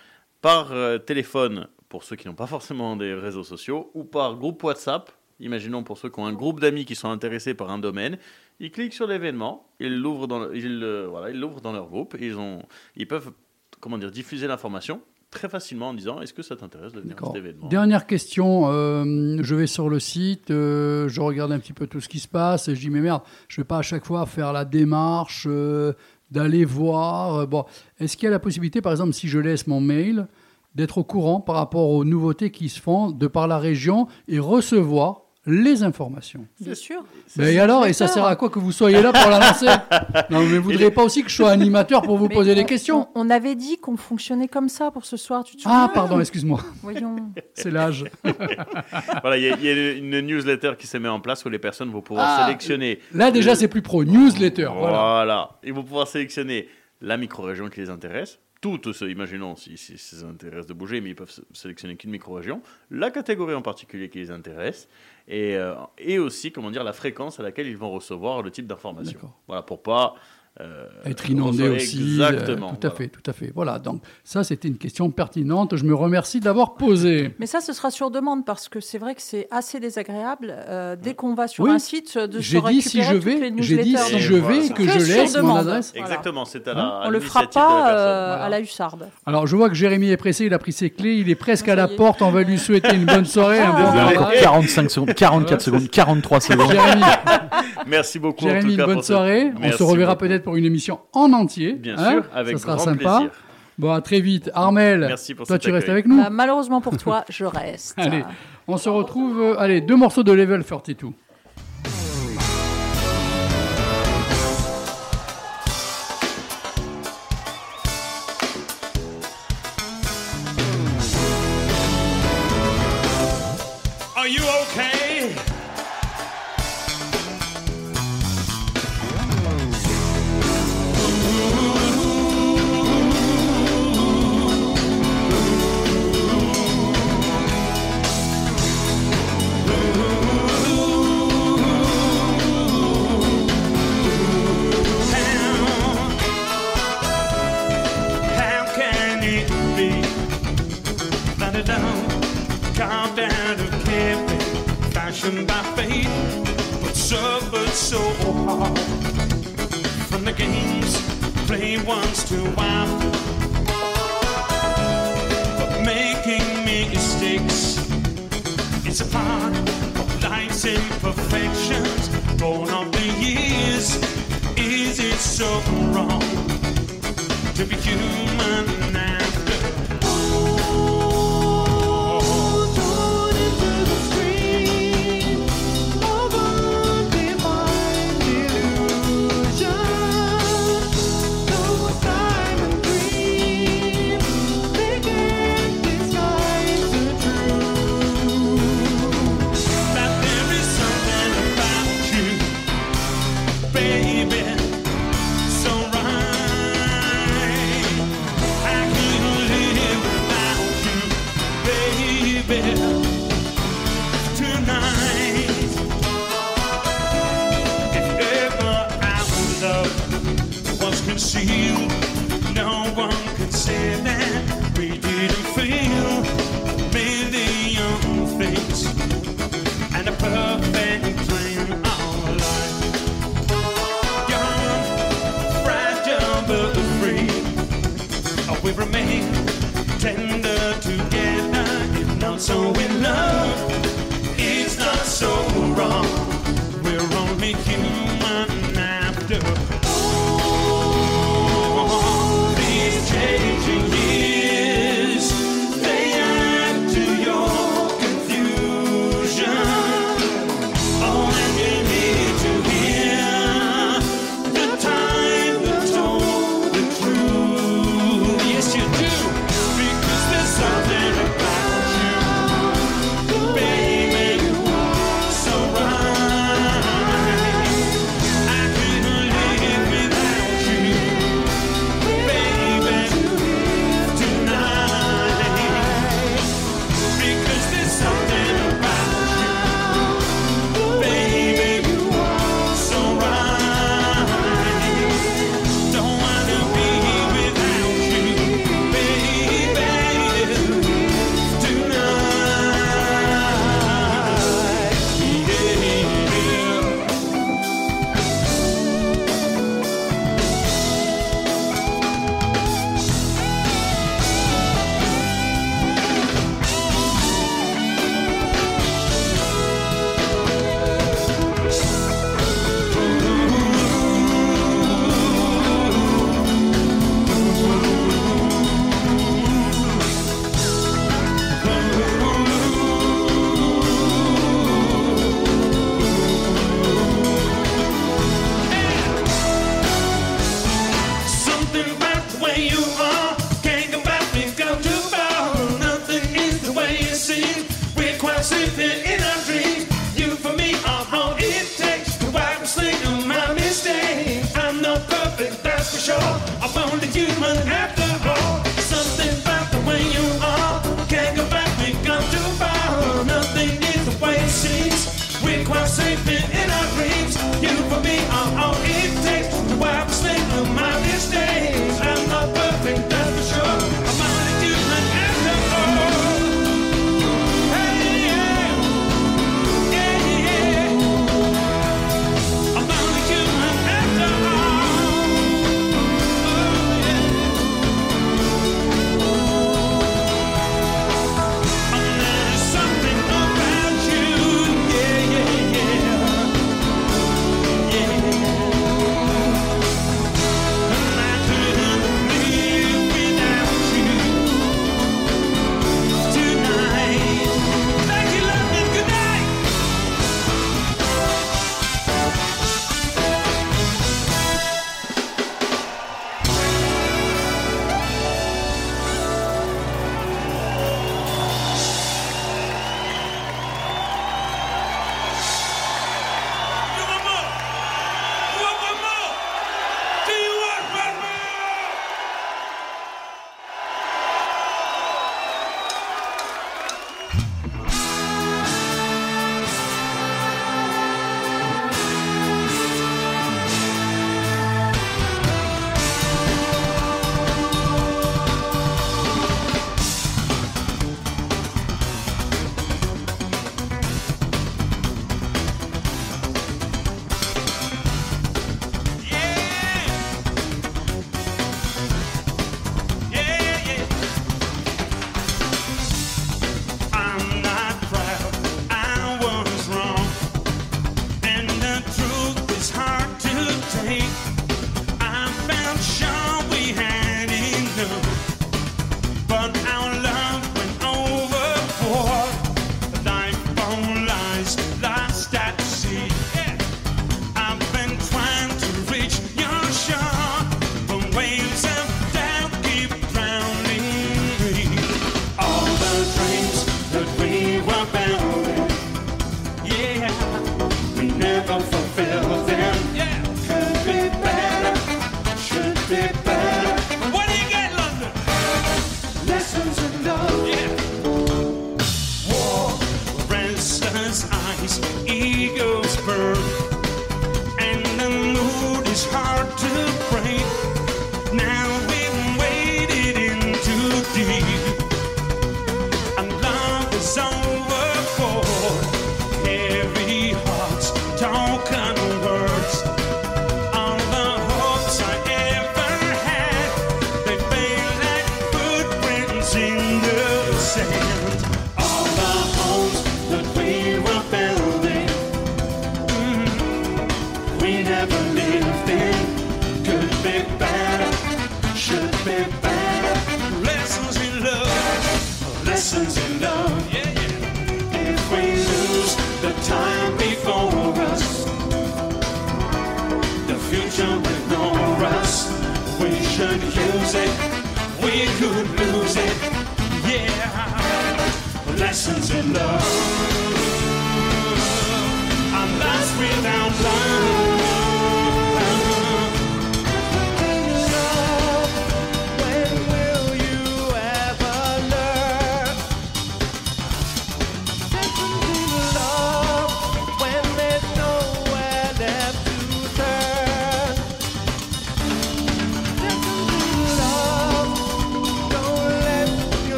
par euh, téléphone pour ceux qui n'ont pas forcément des réseaux sociaux, ou par groupe WhatsApp. Imaginons pour ceux qui ont un groupe d'amis qui sont intéressés par un domaine, ils cliquent sur l'événement, ils l'ouvrent dans, le- ils, voilà, ils l'ouvrent dans leur groupe, ils, ont, ils peuvent comment dire, diffuser l'information très facilement en disant est-ce que ça t'intéresse de venir à cet événement? Dernière question. euh, je vais sur le site, euh, je regarde un petit peu tout ce qui se passe et je dis mais merde, je vais pas à chaque fois faire la démarche euh, d'aller voir. euh, Bon, est-ce qu'il y a la possibilité, par exemple, si je laisse mon mail, d'être au courant par rapport aux nouveautés qui se font de par la région et recevoir les informations Bien sûr. Mais et alors, et ça sert à quoi que vous soyez là pour l'annoncer? Non, mais vous ne voudriez pas aussi que je sois animateur pour vous Mais poser on- des questions? On, on avait dit qu'on fonctionnait comme ça pour ce soir, tu te Ah, pardon, excuse-moi, Voyons. c'est l'âge. Voilà, il y, a- il y a une newsletter qui se met en place où les personnes vont pouvoir Ah, sélectionner. Là, déjà, c'est plus pro. Newsletter, voilà. Voilà. Ils vont pouvoir sélectionner la micro-région qui les intéresse. Toutes ceux, imaginons si, si, si ça les intéresse de bouger, mais ils peuvent sé- sélectionner qu'une micro-région. La catégorie en particulier qui les intéresse. Et, euh, et aussi, comment dire, la fréquence à laquelle ils vont recevoir le type d'information. Voilà, pour pas. Euh, être inondé aussi. euh, Exactement. tout à voilà. fait, tout à fait. Voilà, donc ça, c'était une question pertinente. Je me remercie de l'avoir posée. Mais ça, ce sera sur demande parce que c'est vrai que c'est assez désagréable euh, dès qu'on va sur Oui. un site euh, de se J'ai dit si récupérer je toutes vais, les j'ai dit si je vais que que je laisse mon adresse. Exactement, c'est à Hein la. à On le fera pas euh, Voilà. à la hussarde. Alors, je vois que Jérémy est pressé, il a pris ses clés, il est presque à la porte. On va lui souhaiter une bonne soirée, un bon Ah. Encore travail. 45 secondes, 44 secondes, 43 secondes. Jérémy, Merci beaucoup. Jérémy, une bonne soirée. On se reverra peut-être pour une émission en entier. Bien hein sûr, avec Ça sera grand sympa. plaisir. Bon, à très vite. Armel, Merci pour toi, tu restes avec nous Bah, malheureusement pour toi, je reste. Allez, on se retrouve. euh, allez, deux morceaux de Level 32. see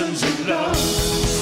lessons in love.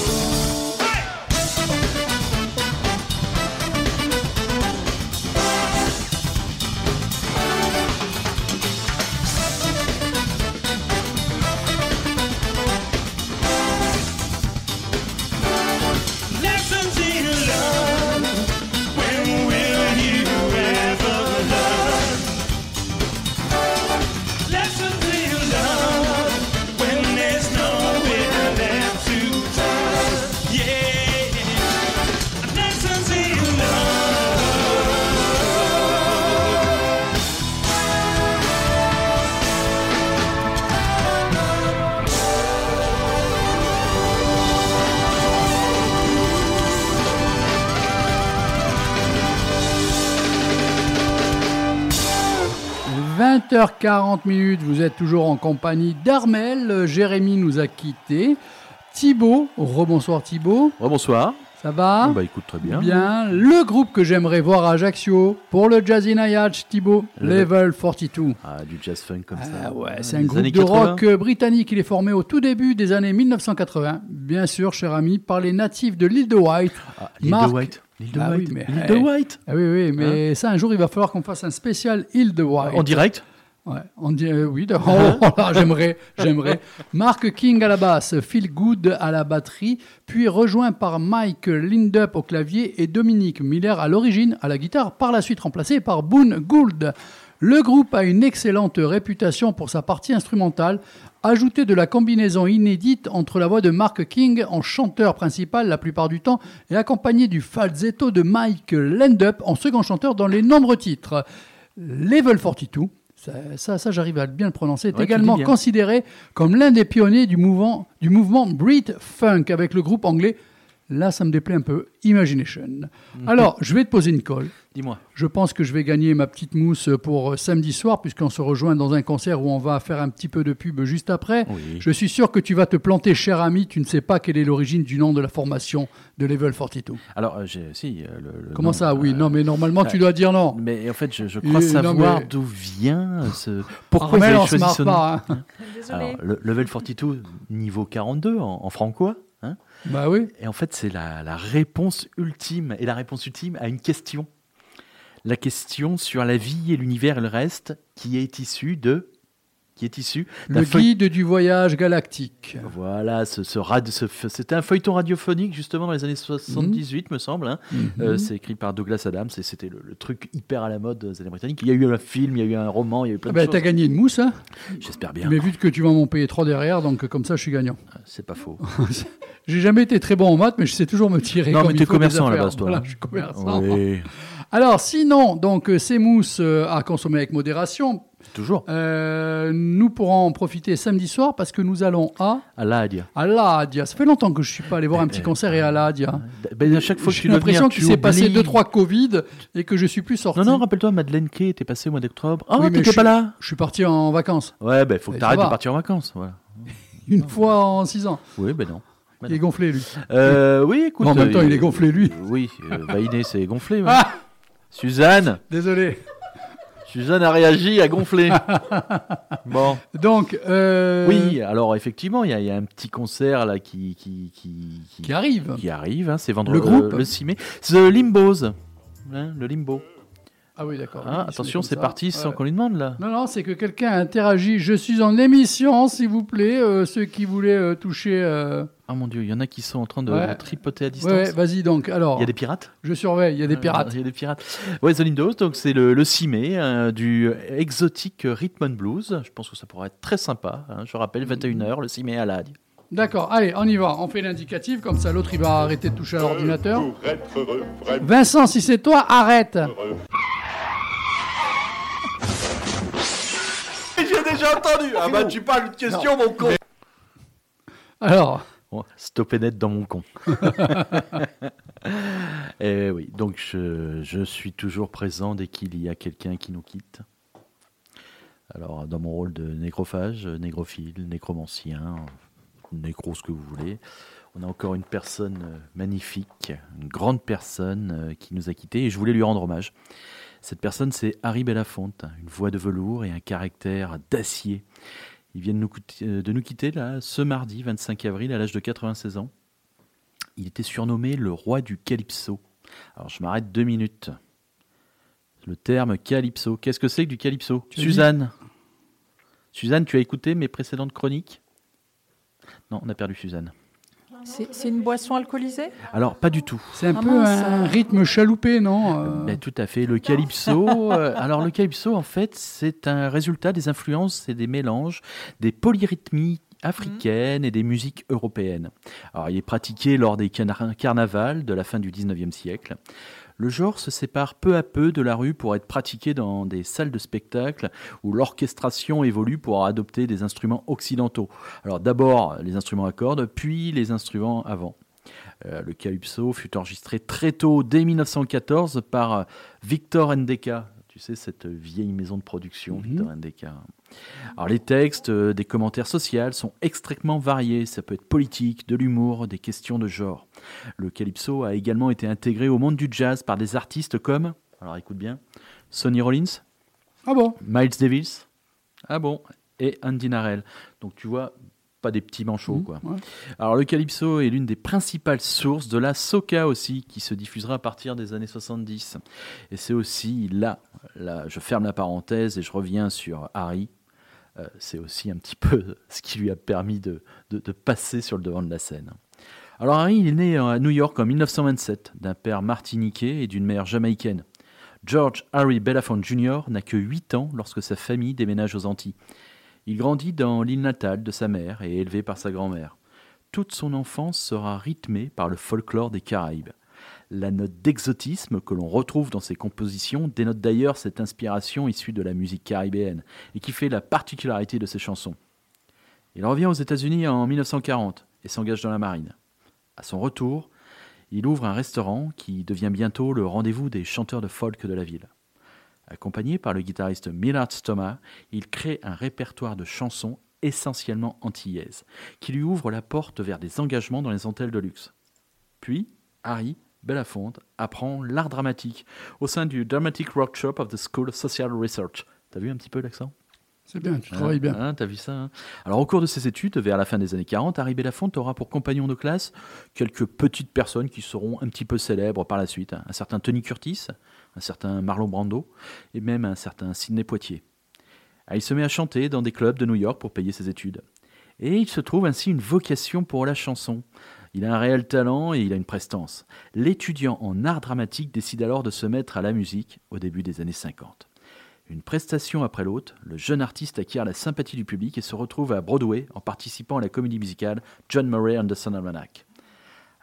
20h40 minutes, vous êtes toujours en compagnie d'Armel. Euh, Jérémy nous a quittés. Thibaut, rebonsoir Thibaut, bonsoir. ça va? Bah écoute, très bien. Bien. Le groupe que j'aimerais voir à Ajaccio pour le Jazz in Ayach, Thibaut, Le- Level 42. Ah, du jazz funk comme Ah ça. ouais, Ah, c'est un groupe de 80. rock euh, britannique. Il est formé au tout début des années 1980, bien sûr, cher ami, par les natifs de l'île de White. Ah, l'île de White. L'île de Ah oui, White. mais- L'île de. White. Ah oui, oui, mais ça, un jour, il va falloir qu'on fasse un spécial île de White. En direct Euh, oui. Oh, j'aimerais. Mark King à la basse, Phil Good à la batterie, puis rejoint par Mike Lindup au clavier et Dominique Miller à l'origine à la guitare, par la suite remplacé par Boone Gould. Le groupe a une excellente réputation pour sa partie instrumentale, ajoutée de la combinaison inédite entre la voix de Mark King en chanteur principal la plupart du temps et accompagné du falsetto de Mike Lindup en second chanteur dans les nombreux titres. Level 42, ça, ça, ça, j'arrive à bien le prononcer, est Ouais, également considéré comme l'un des pionniers du mouvement, du mouvement Brit Funk avec le groupe anglais. Là, ça me déplaît un peu, Imagination. Mhm. Alors, je vais te poser une colle. Dis-moi. Je pense que je vais gagner ma petite mousse pour euh, samedi soir, puisqu'on se rejoint dans un concert où on va faire un petit peu de pub juste après. Oui. Je suis sûr que tu vas te planter, cher ami. Tu ne sais pas quelle est l'origine du nom de la formation de Level 42. Alors, euh, j'ai, si. euh, le- le Comment nom, ça? Oui, euh, non, mais normalement, tu dois dire non. Mais en fait, je, crois savoir mais- d'où vient ce. Pourquoi Armel, vous avez on se choisi marre ce nom pas. hein. Alors, le level 42, niveau 42 en, en francois. Bah et en fait, c'est la, réponse ultime. Et la réponse ultime à une question. La question sur la vie et l'univers et le reste qui est issu de. Qui est issu Le feuille- guide du voyage galactique. Voilà, ce, ce rad- ce f- c'était un feuilleton radiophonique justement dans les années 78, me semble. hein. Euh, Mhm. c'est écrit par Douglas Adams et c'était le, le truc hyper à la mode des années britanniques. Il y a eu un film, il y a eu un roman, il y a eu plein Ah de bah, t'as choses. gagné une mousse, hein J'espère bien. mais vu que tu vas m'en payer trois derrière, donc comme ça, je suis gagnant. C'est pas faux. J'ai jamais été très bon en maths, mais je sais toujours me tirer. Non, comme mais t'es commerçant à la base, toi. Voilà, je suis commerçant. Oui, Alors, sinon, donc euh, ces mousses euh, à consommer avec modération, toujours. euh, nous pourrons en profiter samedi soir parce que nous allons à À l'Adia. à l'Adia. Ça fait longtemps que je suis pas allé voir un Eh, petit eh, concert et à l'Adia. Ben, à chaque fois que J'ai tu l'impression qu'il tu s'est passé oublies. deux trois Covid et que je suis plus sorti. Non, non, rappelle-toi, Madeleine Kay était passée au mois d'octobre. Ah, Oui, mais t'étais je pas là Je suis parti en vacances Ouais, ben faut que Mais t'arrêtes ça de partir en vacances. Voilà. une fois en six ans. Oui, ben non. Il est gonflé lui. Euh, oui, écoute. en même temps, euh, il est gonflé lui. Oui, euh, Vainé, c'est gonflé. ouais. Ah Suzanne Désolé. Suzanne a réagi, a gonflé. bon. Donc euh, Oui, alors effectivement, il y, a- il y a un petit concert là qui qui qui, qui- qui arrive. qui arrive. hein, c'est vendredi Le groupe le 6 mai. The Limbos. Hein, le limbo. Ah oui, d'accord. Ah, Oui, attention, c'est parti sans Ouais. qu'on lui demande là. Non, non, c'est que quelqu'un interagit. Je suis en émission, s'il vous plaît. euh, ceux qui voulaient euh, toucher. Oh mon dieu, il y en a qui sont en train de Ouais. tripoter à distance. ouais, vas-y donc. Alors, il y a des pirates je surveille. Il y a des pirates. Il y a des pirates. Ouais, The Lindos, donc c'est le, le 6 mai euh, du exotique Rhythm and Blues. Je pense que ça pourrait être très sympa. hein. Je rappelle, 21h, le 6 mai à la. D'accord, allez, on y va. On fait l'indicatif, comme ça l'autre il va arrêter de toucher à l'ordinateur. Vincent, si c'est toi, arrête. J'ai déjà entendu Ah bah tu parles de question, mon con Alors, Stopper net dans mon con. Et oui, donc je, je suis toujours présent dès qu'il y a quelqu'un qui nous quitte. Alors, dans mon rôle de nécrophage, négrophile, nécromancien, nécro, ce que vous voulez, on a encore une personne magnifique, une grande personne euh, qui nous a quittés et je voulais lui rendre hommage. Cette personne, c'est Harry Belafonte, une voix de velours et un caractère d'acier. Il vient de nous, quitter- euh, de nous quitter là, ce mardi 25 avril à l'âge de 96 ans. Il était surnommé le roi du calypso. Alors je m'arrête deux minutes. Le terme calypso, qu'est-ce que c'est que du calypso? Tu Suzanne Suzanne, tu as écouté mes précédentes chroniques? Non, on a perdu Suzanne. C'est une boisson alcoolisée? Alors, pas du tout. c'est un Ah peu mince. un rythme chaloupé, non euh, Ben, tout à fait. Le calypso, euh, alors le calypso, en fait, c'est un résultat des influences et des mélanges des polyrythmies africaines et des musiques européennes. Alors, il est pratiqué lors des carnavals de la fin du 19e siècle. Le genre se sépare peu à peu de la rue pour être pratiqué dans des salles de spectacle où l'orchestration évolue pour adopter des instruments occidentaux. Alors d'abord les instruments à cordes, puis les instruments à vent. Euh, le calypso fut enregistré très tôt, dès 1914, par Victor Ndeka. Tu sais, cette vieille maison de production, Mhm. Victor Ndeka. Alors, les textes, euh, des commentaires sociaux sont extrêmement variés. Ça peut être politique, de l'humour, des questions de genre. Le calypso a également été intégré au monde du jazz par des artistes comme, alors écoute bien, Sonny Rollins, Ah bon? Miles Davis, ah bon, et Andy Narell. Donc tu vois, pas des petits manchots, Mhm, quoi. ouais. Alors le calypso est l'une des principales sources de la soca aussi, qui se diffusera à partir des années 70. Et c'est aussi là, là, je ferme la parenthèse et je reviens sur Harry. Euh, c'est aussi un petit peu ce qui lui a permis de, de- passer sur le devant de la scène. Alors Harry, il est né à New York en 1927, d'un père martiniquais et d'une mère jamaïcaine. George Harry Belafonte Jr. n'a que 8 ans lorsque sa famille déménage aux Antilles. Il grandit dans l'île natale de sa mère et est élevé par sa grand-mère. Toute son enfance sera rythmée par le folklore des Caraïbes. La note d'exotisme que l'on retrouve dans ses compositions dénote d'ailleurs cette inspiration issue de la musique caribéenne et qui fait la particularité de ses chansons. Il revient aux États-Unis en 1940 et s'engage dans la marine. À son retour, Il ouvre un restaurant qui devient bientôt le rendez-vous des chanteurs de folk de la ville. Accompagné par le guitariste Millard Stoma, il crée un répertoire de chansons essentiellement antillaises, qui lui ouvre la porte vers des engagements dans les hôtels de luxe. Puis, Harry Belafonte apprend l'art dramatique au sein du Dramatic Workshop of the School of Social Research. T'as vu un petit peu l'accent? C'est bien, tu travailles bien. Hein, T'as vu ça hein? Alors, au cours de ses études, vers la fin des années 40, Harry Belafonte aura pour compagnon de classe quelques petites personnes qui seront un petit peu célèbres par la suite. Un certain Tony Curtis, un certain Marlon Brando et même un certain Sidney Poitier. Ah, Il se met à chanter dans des clubs de New York pour payer ses études. Et il se trouve ainsi une vocation pour la chanson. Il a un réel talent et il a une prestance. L'étudiant en art dramatique décide alors de se mettre à la musique au début des années 50. Une prestation après l'autre, le jeune artiste acquiert la sympathie du public et se retrouve à Broadway en participant à la comédie musicale John Murray and the Son Almanac.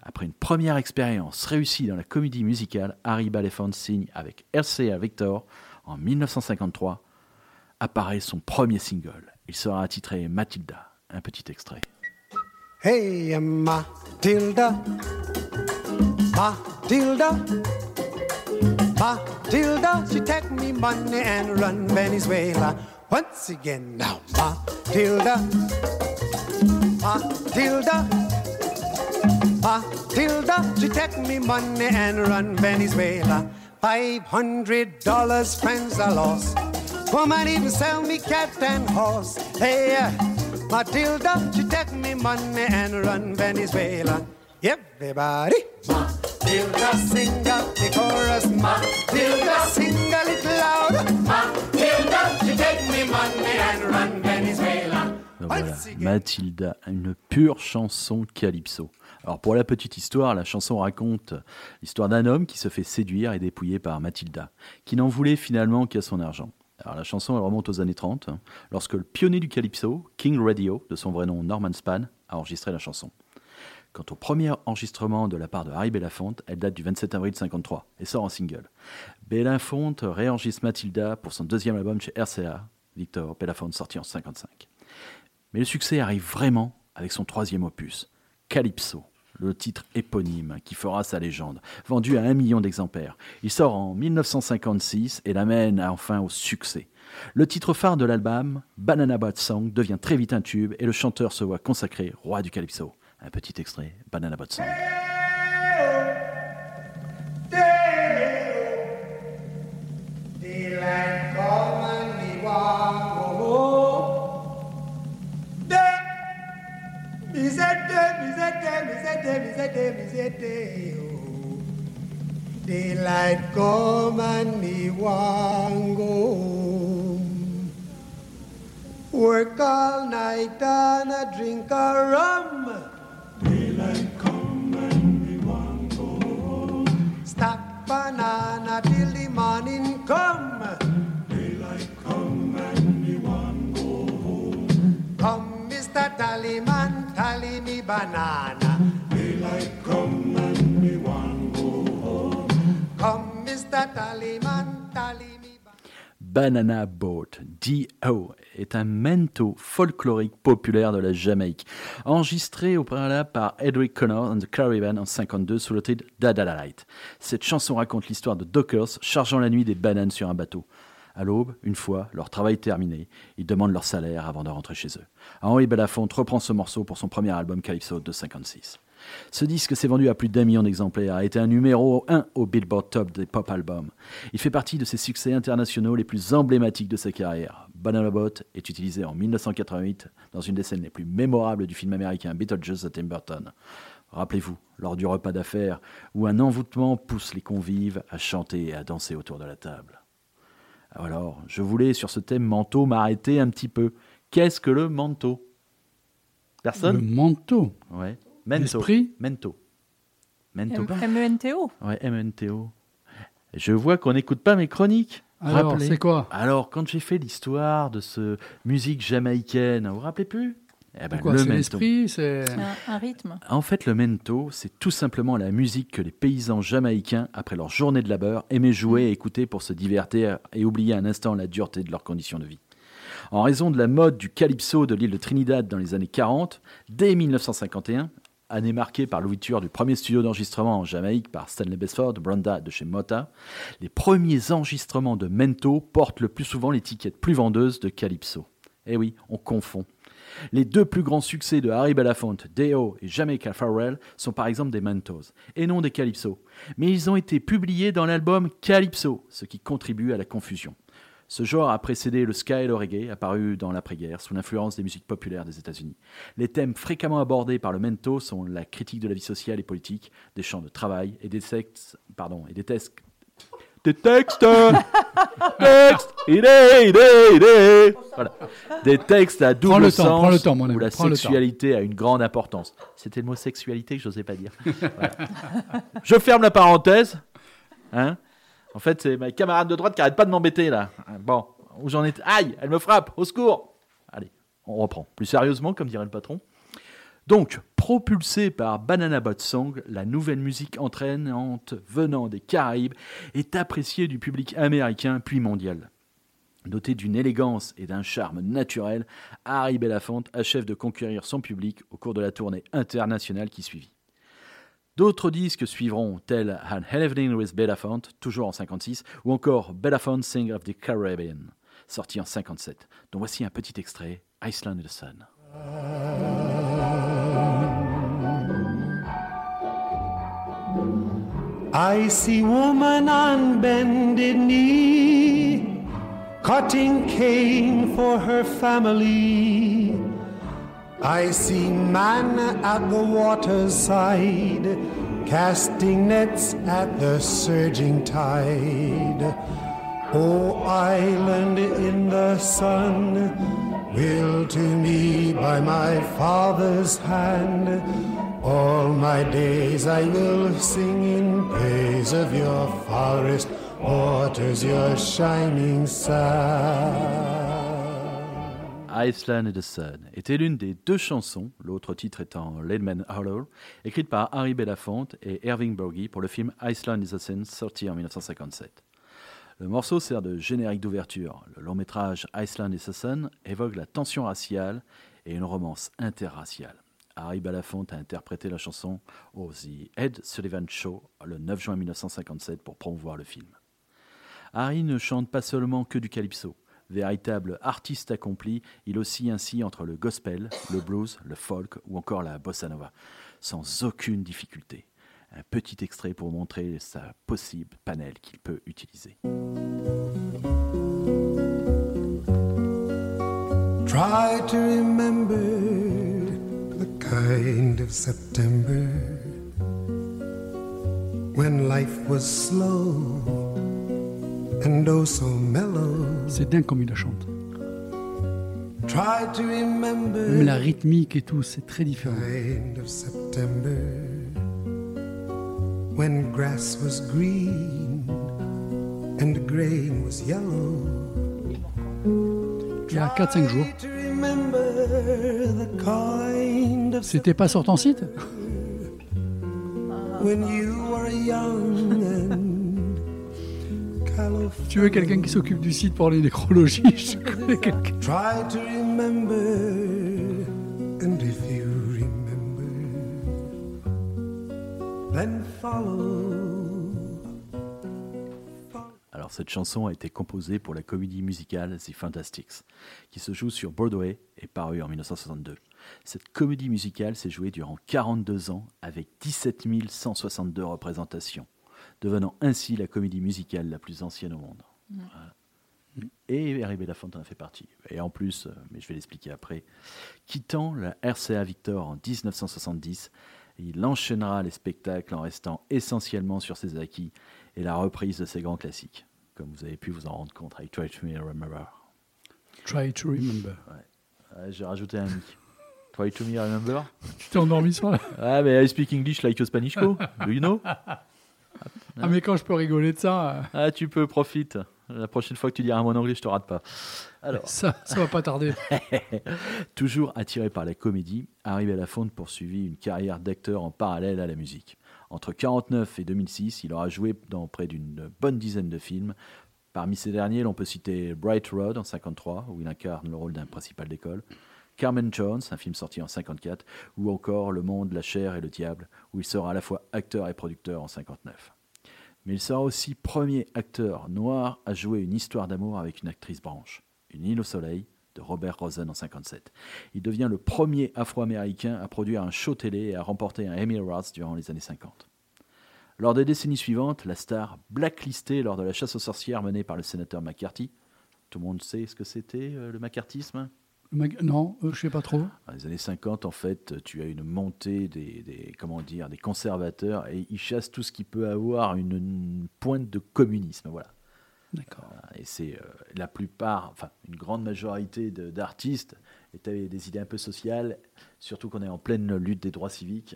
Après une première expérience réussie dans la comédie musicale, Harry Belafonte signe avec RCA Victor en 1953. Apparaît son premier single. Il sera attitré Matilda. Un petit extrait. Hey, Matilda, Matilda, Matilda, she take me money and run Venezuela. Once again now, Matilda, Matilda, Matilda, she take me money and run Venezuela. Five hundred dollars, friends are lost. Woman even sell me cat and horse. Hey, uh, Matilda, she take me money and run Venezuela. Everybody, Matilda, sing up the chorus. Matilda, sing a little louder. Matilda, she take me money and run Venezuela. Donc voilà. Matilda, une pure chanson calypso. Alors pour la petite histoire, la chanson raconte l'histoire d'un homme qui se fait séduire et dépouiller par Matilda, qui n'en voulait finalement qu'à son argent. La chanson remonte aux années 30, hein, lorsque le pionnier du calypso, King Radio, de son vrai nom Norman Span, a enregistré la chanson. Quant au premier enregistrement de la part de Harry Belafonte, elle date du 27 avril 53 et sort en single. Belafonte réenregistre Matilda pour son deuxième album chez RCA, Victor Belafonte, sorti en 55. Mais le succès arrive vraiment avec son troisième opus, Calypso, le titre éponyme qui fera sa légende, vendu à un million d'exemplaires. Il sort en 1956 et l'amène enfin au succès. Le titre phare de l'album, Banana Boat Song, devient très vite un tube et le chanteur se voit consacré roi du Calypso. Un petit extrait, Banana Boat Song. Day, me say day. oh. Daylight come and me want go home. Work all night and a drink a rum. Daylight come and me want go home. Stack banana till the morning come. Daylight come and we want. Come, Mr. Tallyman, tally me banana. Daylight come and we want go home. Come, Mr. Tallyman, tally me banana. Banana Boat, D.O., est un mento folklorique populaire de la Jamaïque, enregistré au préalable par Edric Connor and the Caribbean en 52 sous le titre Dada Light. Cette chanson raconte l'histoire de dockers chargeant la nuit des bananes sur un bateau. À l'aube, une fois leur travail terminé, ils demandent leur salaire avant de rentrer chez eux. Henri Belafonte reprend ce morceau pour son premier album Calypso de 56. Ce disque s'est vendu à plus d'un million d'exemplaires, a été un numéro 1 au Billboard Top des pop albums. Il fait partie de ses succès internationaux les plus emblématiques de sa carrière. Banana Boat est utilisé en 1988 dans une des scènes les plus mémorables du film américain Beetlejuice de Tim Burton. Rappelez-vous, lors du repas d'affaires, où un envoûtement pousse les convives à chanter et à danser autour de la table. Alors, je voulais sur ce thème manteau m'arrêter un petit peu. Qu'est-ce que le manteau? Le Personne manteau? Ouais. Mento. L'esprit? Mento. Mento. M-E-N-T-O. Ouais, MNTO. Je vois qu'on n'écoute pas mes chroniques. Alors, c'est quoi? Alors, quand j'ai fait l'histoire de ce musique jamaïcaine, vous vous rappelez plus? Eh ben, Quoi, le C'est mento. l'esprit, c'est... C'est un, un rythme. En fait, le mento, c'est tout simplement la musique que les paysans jamaïcains, après leur journée de labeur, aimaient jouer et écouter pour se divertir et oublier un instant la dureté de leurs conditions de vie. En raison de la mode du calypso de l'île de Trinidad dans les années 40, dès 1951, année marquée par l'ouverture du premier studio d'enregistrement en Jamaïque par Stanley Besford, Branda de chez Mota, les premiers enregistrements de Mento portent le plus souvent l'étiquette plus vendeuse de Calypso. Eh oui, on confond. Les deux plus grands succès de Harry Belafonte, Deo et Jamaica Farrell, sont par exemple des Mentos, et non des Calypso. Mais ils ont été publiés dans l'album Calypso, ce qui contribue à la confusion. Ce genre a précédé le ska et le reggae, apparu dans l'après-guerre, sous l'influence des musiques populaires des États-Unis. Les thèmes fréquemment abordés par le mento sont la critique de la vie sociale et politique, des champs de travail et des textes, pardon, et des textes, des textes, textes, idée, idée, idée. Voilà. Des textes à double Prends le temps, sens prends le temps, mon où ami, la le temps. sexualité a une grande importance. C'était le mot sexualité que je n'osais pas dire. Voilà. Je ferme la parenthèse. Hein en fait, c'est ma camarade de droite qui arrête pas de m'embêter là. Bon, où j'en étais? Aïe, elle me frappe, au secours Allez, on reprend. Plus sérieusement, comme dirait le patron. Donc, propulsée par Banana Boat Song, la nouvelle musique entraînante venant des Caraïbes est appréciée du public américain puis mondial. Doté d'une élégance et d'un charme naturel, Harry Belafonte achève de conquérir son public au cours de la tournée internationale qui suivit. D'autres disques suivront, tels An Evening with Belafonte, toujours en 56, ou encore Belafonte Sing of the Caribbean, sorti en 57, dont voici un petit extrait, Iceland in the Sun. I see woman on bended knee, cutting cane for her family. I see man at the water's side, casting nets at the surging tide. O island in the sun, built to me by my father's hand. All my days I will sing in praise of your forest waters, your shining sun. Iceland in the Sun était l'une des deux chansons, l'autre titre étant Leadman Hollow, écrite par Harry Belafonte et Irving Borghi pour le film Iceland is the Sun, sorti en 1957. Le morceau sert de générique d'ouverture. Le long métrage Iceland is the Sun évoque la tension raciale et une romance interraciale. Harry Belafonte a interprété la chanson au The Ed Sullivan Show le 9 juin 1957 pour promouvoir le film. Harry ne chante pas seulement que du calypso. Véritable artiste accompli, il oscille ainsi entre le gospel, le blues, le folk ou encore la bossa nova, sans aucune difficulté. Un petit extrait pour montrer sa possible panel qu'il peut utiliser. Try to remember the kind of September when life was slow C'est dingue comme il la chante. Try to remember Même la rythmique et tout, c'est très différent. kind of September when grass was green and the grain was yellow. Il y a 4-5 jours. To remember the kind of C'était pas sur ton site? When you were young and. Tu veux quelqu'un qui s'occupe du site pour les nécrologies Je connais quelqu'un. Try to remember, and if you remember, then follow. Alors cette chanson a été composée pour la comédie musicale The Fantastics, qui se joue sur Broadway et parue en 1962. Cette comédie musicale s'est jouée durant 42 ans avec 17 162 représentations, devenant ainsi la comédie musicale la plus ancienne au monde. Voilà. Et Harry Belafonte en a fait partie. Et en plus, euh, mais je vais l'expliquer après, quittant la RCA Victor en 1970, il enchaînera les spectacles en restant essentiellement sur ses acquis et la reprise de ses grands classiques, comme vous avez pu vous en rendre compte avec Try to Me Remember. Try to remember. Ouais, J'ai rajouté un mi. Try to Me Remember Tu t'es endormi sur la... Ah, mais I speak English like a Spanish co. Do you know? Ah mais quand je peux rigoler de ça, euh, Ah, tu peux, profite. La prochaine fois que tu diras un mot en anglais, je te rate pas. Alors, ça, ça va pas tarder. Toujours attiré par la comédie, Harry Belafonte poursuivit une carrière d'acteur en parallèle à la musique. Entre 1949 et 2006, il aura joué dans près d'une bonne dizaine de films. Parmi ces derniers, l'on peut citer Bright Road en 53, où il incarne le rôle d'un principal d'école, Carmen Jones, un film sorti en 54, ou encore Le Monde, la chair et le diable, où il sera à la fois acteur et producteur en 59. Mais il sera aussi premier acteur noir à jouer une histoire d'amour avec une actrice blanche, Une île au soleil de Robert Rosen en 57. Il devient le premier afro-américain à produire un show télé et à remporter un Emmy Awards durant les années 50. Lors des décennies suivantes, la star blacklistée lors de la chasse aux sorcières menée par le sénateur McCarthy. Tout le monde sait ce que c'était euh, le macartisme? Non, euh, je sais pas trop. Dans les années 50, en fait, tu as une montée des, des- comment dire, des conservateurs et ils chassent tout ce qui peut avoir une, une pointe de communisme. Voilà. D'accord. Et c'est euh, la plupart, enfin une grande majorité d'artistes étaient des idées un peu sociales, surtout qu'on est en pleine lutte des droits civiques.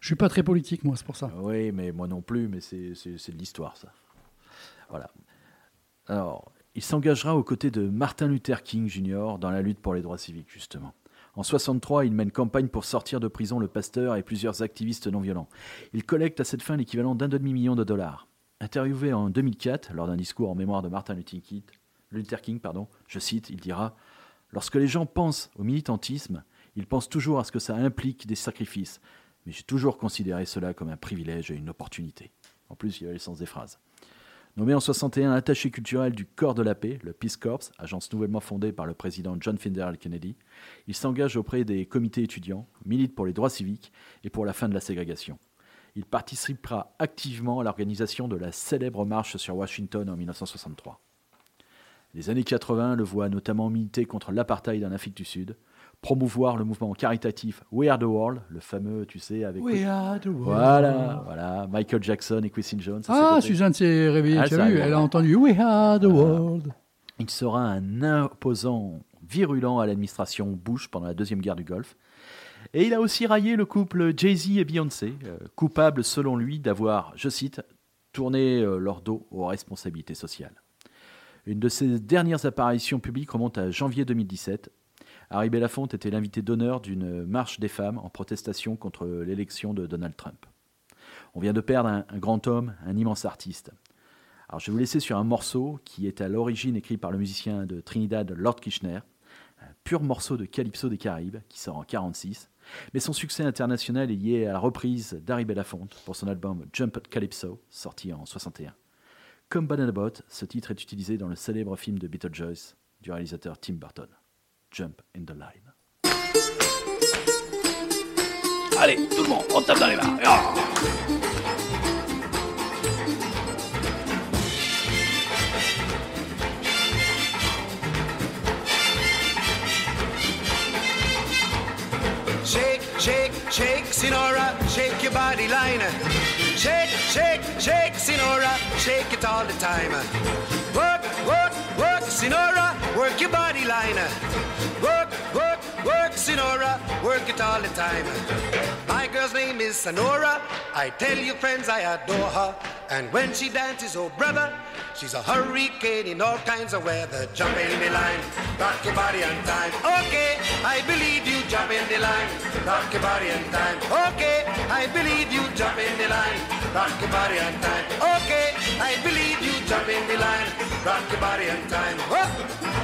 Je suis pas très politique, moi, c'est pour ça. Oui, mais moi non plus, mais c'est c'est- c'est de l'histoire, ça. Voilà. Alors, il s'engagera aux côtés de Martin Luther King Jr. dans la lutte pour les droits civiques, justement. En 63, il mène campagne pour sortir de prison le pasteur et plusieurs activistes non violents. Il collecte à cette fin l'équivalent d'un demi-million de dollars. Interviewé en 2004, lors d'un discours en mémoire de Martin Luther King, pardon, je cite, il dira Lorsque les gens pensent au militantisme, ils pensent toujours à ce que ça implique des sacrifices, mais j'ai toujours considéré cela comme un privilège et une opportunité. En plus, il y avait le sens des phrases. Nommé en 61 attaché culturel du Corps de la Paix, le Peace Corps, agence nouvellement fondée par le président John Fitzgerald Kennedy, il s'engage auprès des comités étudiants, milite pour les droits civiques et pour la fin de la ségrégation. Il participera activement à l'organisation de la célèbre marche sur Washington en 1963. Les années 80 le voient notamment militer contre l'apartheid en Afrique du Sud, promouvoir le mouvement caritatif We Are the World, le fameux, tu sais, avec We are the world. voilà, voilà, Michael Jackson et Quincy Jones. Ah. Suzanne s'est réveillée, Ah, tu ça as vu arrive. Elle a entendu We are the world. Il sera un opposant virulent à l'administration Bush pendant la Deuxième Guerre du Golfe. Et il a aussi raillé le couple Jay-Z et Beyoncé, euh, coupable selon lui d'avoir, je cite, tourné euh, leur dos aux responsabilités sociales. Une de ses dernières apparitions publiques remonte à janvier 2017. Harry Belafonte était l'invité d'honneur d'une marche des femmes en protestation contre l'élection de Donald Trump. On vient de perdre un, grand homme, un immense artiste. Alors je vais vous laisser sur un morceau qui est à l'origine écrit par le musicien de Trinidad Lord Kirchner, un pur morceau de Calypso des Caraïbes qui sort en 46, mais son succès international est lié à la reprise d'Harry Belafonte pour son album Jump at Calypso, sorti en 61. Comme Banana Boat, ce titre est utilisé dans le célèbre film de Beetlejuice du réalisateur Tim Burton, Jump in the Line. Allez, tout le monde, on tape dans les mains. Ah Shake, shake, shake, Sinora, shake your body line. Shake, shake, shake, Sinora, shake it all the time. Work, work, work, Sinora, work your body line. Work, work, work, Sinora, work it all the time. My girl's name is Sonora. I tell you, friends, I adore her. And when she dances, oh brother, she's a hurricane in all kinds of weather. Jump in the line, rock your body on time. Okay, I believe you. Jump in the line, rock your body on time. Okay, I believe you. Jump in the line, rock your body on time. Okay, I believe you. Jump in the line, rock your body on time.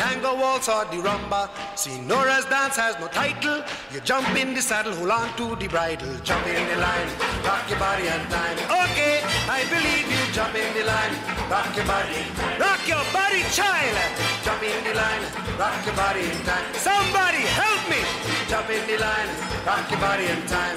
tango waltz or the rumba. Sinora's dance has no title. You jump in the saddle, hold on to the bridle, jump in the line, rock your body on time. Okay, I believe you. Jump in the line, rock your body, rock your body, child. Jump in the line, rock your body in time. Somebody help me. Jump in the line, rock your body in time.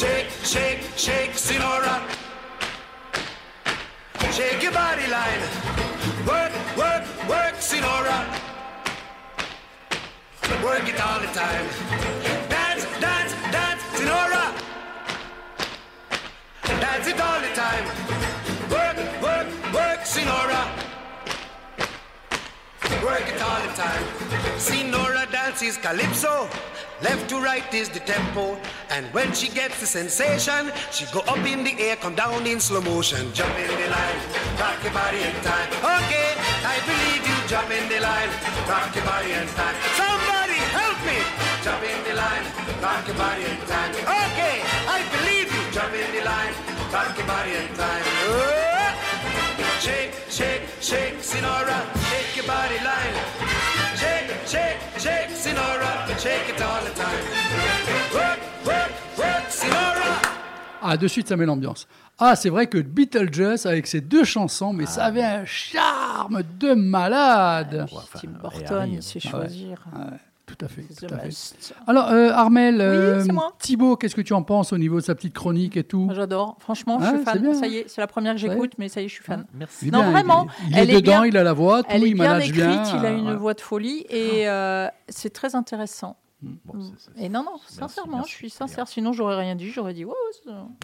Shake, shake, shake, Sinora. Shake your body line. Work, work, work, Sinora. Work it all the time. Dance, dance, dance, Sinora. Dance it all the time. Work, work, work, Sinora. Work it all the time. Sinora dances calypso. Left to right is the tempo. And when she gets the sensation, she go up in the air, come down in slow motion. Jump in the line, rock your body in time. Okay, I believe you. Jump in the line, rock your body in time. Somebody help me. Jump in the line, rock your body in time. Okay, I believe you. Jump in the line, rock your body in time. Oh! Shake, shake, shake, Sinora, shake your body line. Shake, shake, shake, Sinora, shake it all the time. Work, work, work, Sinora. Ah, de suite, ça met l'ambiance. Ah, c'est vrai que Beetlejuice, avec ses deux chansons, mais ça avait un charme de malade. Ouais, enfin, Tim Burton, il sait choisir. Ouais, tout à fait. Tout à. Alors, euh, Armel, euh. Thibaut, qu'est-ce que tu en penses au niveau de sa petite chronique et tout? Moi, J'adore. Franchement, je Ouais, suis fan. bien. Ça y est, c'est la première que j'écoute, mais ça y est, je suis fan. Merci. Il est Non, bien, vraiment, Il, est- il elle est est dedans, bien- il a la voix, tout, Elle est il bien manage écrite, bien. il a une ouais. voix de folie et euh, c'est très intéressant. Bon, c'est- c'est- Et non, non, Merci, sincèrement, merci. je suis sincère. Sinon, j'aurais rien dit. J'aurais dit, Bon,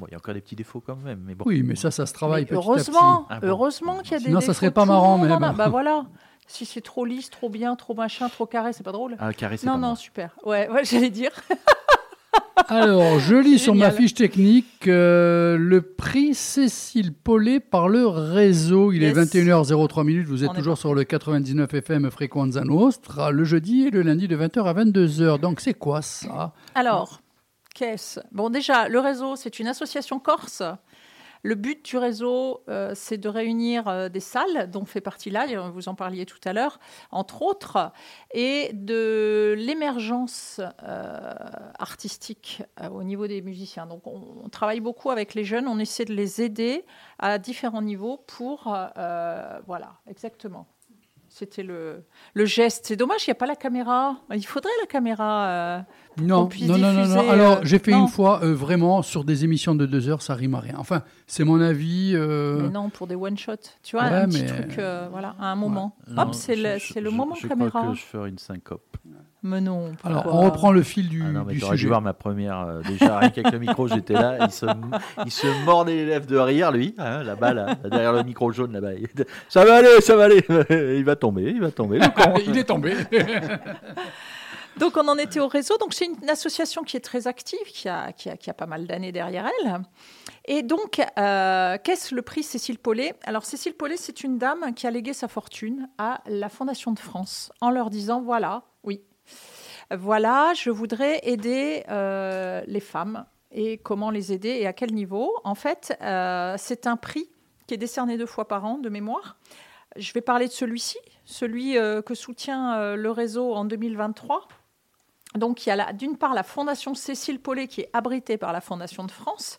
il y a encore des petits défauts quand même, mais bon. Oui, mais ça, ça se travaille Mais petit à petit. heureusement, Ah bon. heureusement qu'il y a des. Sinon, ça défauts, serait pas marrant, a. Bah voilà. Si c'est trop lisse, trop bien, trop machin, trop carré, c'est pas drôle. Ah, carré, c'est non, pas non, moi. super. Ouais, ouais, j'allais dire. Alors, je lis sur ma fiche technique euh, le prix Cécile Paulet par le réseau. Il est Yes. 21h03 minutes. Vous êtes On toujours sur le 99 FM Frequenza Nostra, le jeudi et le lundi de 20h à 22h. Donc, c'est quoi ça? Alors, qu'est-ce? Bon, déjà, le réseau, c'est une association corse. Le but du réseau, euh, c'est de réunir euh, des salles, dont fait partie là, vous en parliez tout à l'heure, entre autres, et de l'émergence euh, artistique au niveau des musiciens. Donc, on, travaille beaucoup avec les jeunes, on essaie de les aider à différents niveaux pour, voilà, exactement. C'était le, le geste. C'est dommage, il n'y a pas la caméra. Il faudrait la caméra. Non, non, non, non. Alors, euh, j'ai fait non. une fois, euh, vraiment, sur des émissions de deux heures, ça rime à rien. Enfin, c'est mon avis. euh, Mais non, pour des one-shots. Tu vois, Ouais, un petit truc, euh, voilà, à un moment. Hop, c'est je- le, je- c'est le je- moment je caméra. crois que je ferai une syncope. Mais non. Alors, pourquoi on reprend le fil du, Ah non, mais du t'aurais dû sujet. voir ma première. euh, déjà, rien qu'avec le micro, j'étais là. Il se, il se mordait les lèvres de rire, lui, hein, là-bas, là, derrière le micro jaune, là-bas. Ça va aller, ça va aller. Il va tomber, il va tomber. le con. Il est tombé. Donc, on en était au réseau. Donc, c'est une association qui est très active, qui a, a, qui a pas mal d'années derrière elle. Et donc, euh, qu'est-ce le prix Cécile Paulet? Alors, Cécile Paulet, c'est une dame qui a légué sa fortune à la Fondation de France en leur disant voilà, oui, voilà, je voudrais aider euh, les femmes et comment les aider et à quel niveau. En fait, euh, c'est un prix qui est décerné deux fois par an de mémoire. Je vais parler de celui-ci, celui que soutient le réseau en 2023. Donc, il y a d'une part la Fondation Cécile Paulet qui est abritée par la Fondation de France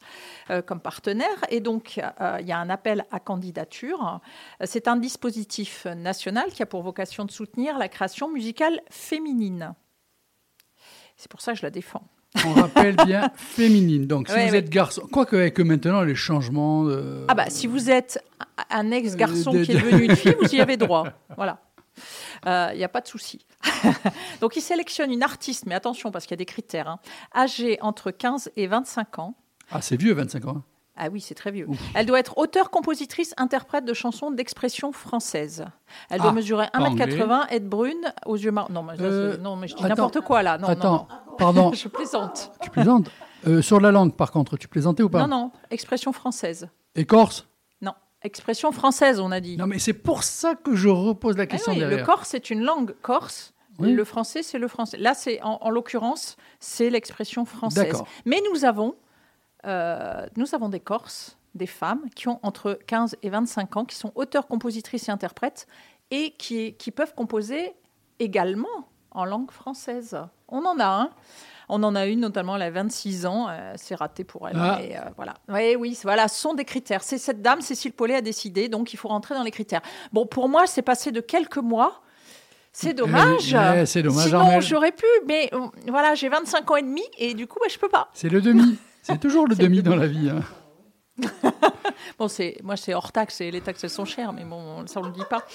euh, comme partenaire. Et donc, euh, il y a un appel à candidature. C'est un dispositif national qui a pour vocation de soutenir la création musicale féminine. C'est pour ça que je la défends. On rappelle bien féminine. Donc, si Ouais, vous ouais. êtes garçon, quoique avec maintenant les changements. de- Ah bah, si vous êtes un ex-garçon Euh, de- qui est devenu une fille, vous y avez droit. Voilà. Il n'y a pas de souci. Donc, il sélectionne une artiste, mais attention, parce qu'il y a des critères, hein, âgée entre 15 et 25 ans. Ah, c'est vieux, 25 ans. Ah oui, c'est très vieux. Elle doit être auteure, compositrice, interprète de chansons d'expression française. Elle doit Ah, mesurer pas 1m80, être brune, aux yeux marrons. Non, mais, Euh, c'est- non, mais je dis n'importe quoi là. Non, Attends, non, pardon. Je plaisante. tu plaisantes Euh, sur la langue, par contre, tu plaisantais ou pas Non, non, expression française. Et corse expression française, on a dit. Non, mais c'est pour ça que je repose la Ah question oui, derrière. le corse, c'est une langue corse. Oui. Le français, c'est le français. Là, c'est en, en l'occurrence, c'est l'expression française. Mais nous avons, euh, nous avons des Corses, des femmes qui ont entre 15 et 25 ans, qui sont auteurs, compositrices et interprètes, et qui, qui peuvent composer également en langue française. On en a un. On en a une notamment, elle a 26 ans, euh, c'est raté pour elle. Ah. mais, euh, voilà. Oui, oui, voilà, ce sont des critères. C'est cette dame, Cécile Paulet, a décidé, donc il faut rentrer dans les critères. Bon, pour moi, c'est passé de quelques mois. C'est dommage. Eh oui, ouais, c'est dommage, Sinon, j'aurais pu, mais euh, voilà, j'ai 25 ans et demi et du coup, bah, je peux pas. C'est le demi. C'est toujours le demi. dans la vie. hein. Bon, c'est moi, c'est hors taxe et les taxes elles sont chères, mais bon, ça on le dit pas.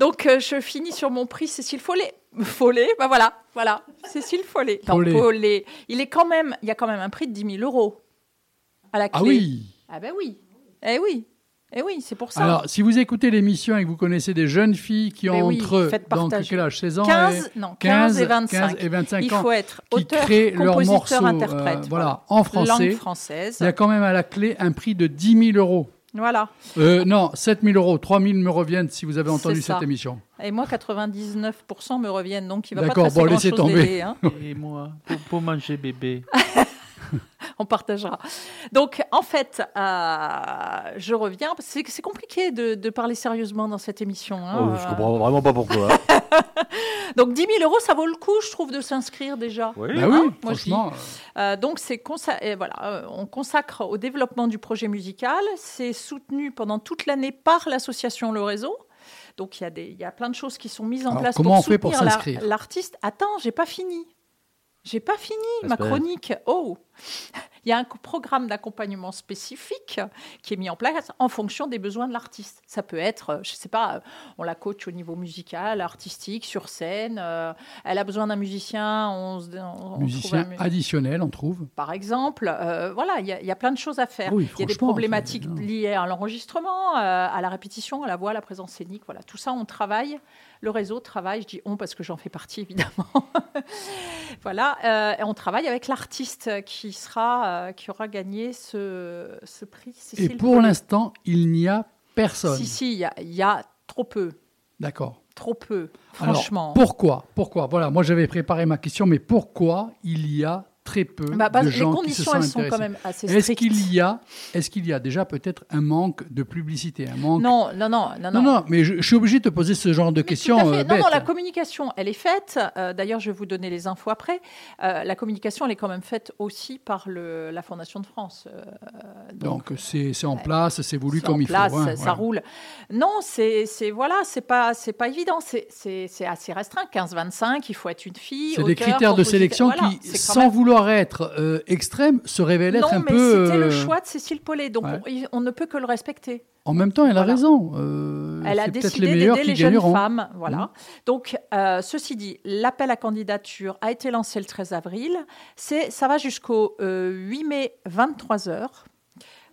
Donc, euh, je finis sur mon prix Cécile Follet. Follet, bah voilà, voilà, Cécile Follet. Non, Follet. Il est quand même, il y a quand même un prix de 10 000 euros à la clé. Ah oui Ah ben oui. Eh oui. Eh oui, c'est pour ça. Alors, si vous écoutez l'émission et que vous connaissez des jeunes filles qui ont Mais oui, entre donc, quel âge 16 ans 15, et non, 15 et 25. 15 et 25 Il ans faut être qui auteur, créent leurs morceaux interprète. euh, voilà, en français. Langue française. Il y a quand même à la clé un prix de 10 000 euros. Voilà. Euh, non, 7 000 euros. 3 000 me reviennent si vous avez entendu cette émission. Et moi, 99% me reviennent, donc il va pas te bon, laissez tomber. d'aider, hein. Et moi, pour, pour manger bébé. on partagera. Donc, en fait, euh, je reviens. C'est c'est compliqué de, de parler sérieusement dans cette émission. hein. Oh, je Euh, comprends vraiment pas pourquoi. Donc, 10 000 euros, ça vaut le coup, je trouve, de s'inscrire déjà. Oui. Bah oui, Hein, franchement. Euh, donc, c'est voilà, euh, on consacre au développement du projet musical. C'est soutenu pendant toute l'année par l'association Le Réseau. Donc, il y, a des- il y a plein de choses qui sont mises en Alors, place comment pour on fait pour s'inscrire? l'artiste. Attends, j'ai pas fini. J'ai pas fini ma chronique. Oh, il y a un programme d'accompagnement spécifique qui est mis en place en fonction des besoins de l'artiste. Ça peut être, euh, je sais pas, euh, on la coach au niveau musical, artistique, sur scène. euh, elle a besoin d'un musicien, on, on- Musicien trouve un additionnel, on trouve. par exemple. Euh, voilà, il y, a- il y a plein de choses à faire. Oui, il y a des problématiques liées à l'enregistrement, euh, à la répétition, à la voix, à la présence scénique. Voilà, tout ça, on travaille. Le réseau travaille, je dis on parce que j'en fais partie évidemment. voilà, euh, et on travaille avec l'artiste qui sera, euh, qui aura gagné ce, ce prix. Et pour l'instant, il n'y a personne. si si, il y, a- il y a trop peu, D'accord. trop peu. Alors, Franchement. pourquoi? Pourquoi? Voilà, moi j'avais préparé ma question, mais pourquoi il y a très peu Bah, bah, de les gens qui se conditions, sont elles sont quand même assez Est-ce strictes. qu'il y a, est-ce qu'il y a déjà peut-être un manque de publicité, un manque Non, non, non, non, non, non, mais je, je suis obligé de te poser ce genre de Mais questions. euh, non, non, la communication, elle est faite. Euh, D'ailleurs, je vais vous donner les infos après. Euh, la communication, elle est quand même faite aussi par le, la Fondation de France. Donc c'est c'est en place, c'est voulu c'est comme en il place, faut. hein, ça voilà. roule. Non, c'est c'est- voilà, c'est pas c'est pas évident. C'est- assez restreint. 15-25, il faut être une fille. C'est des critères de sélection Voilà, qui, sans même- vouloir être euh, extrêmes, se révèlent être non, un mais peu. c'était le euh, choix de Cécile Paulet, donc ouais. on, ne peut que le respecter. En même temps, elle a raison. euh, Elle a décidé d'aider les jeunes. Mmh. femmes. Voilà. Donc, euh, ceci dit, l'appel à candidature a été lancé le 13 avril. C'est, ça va jusqu'au euh, 8 mai, 23 heures.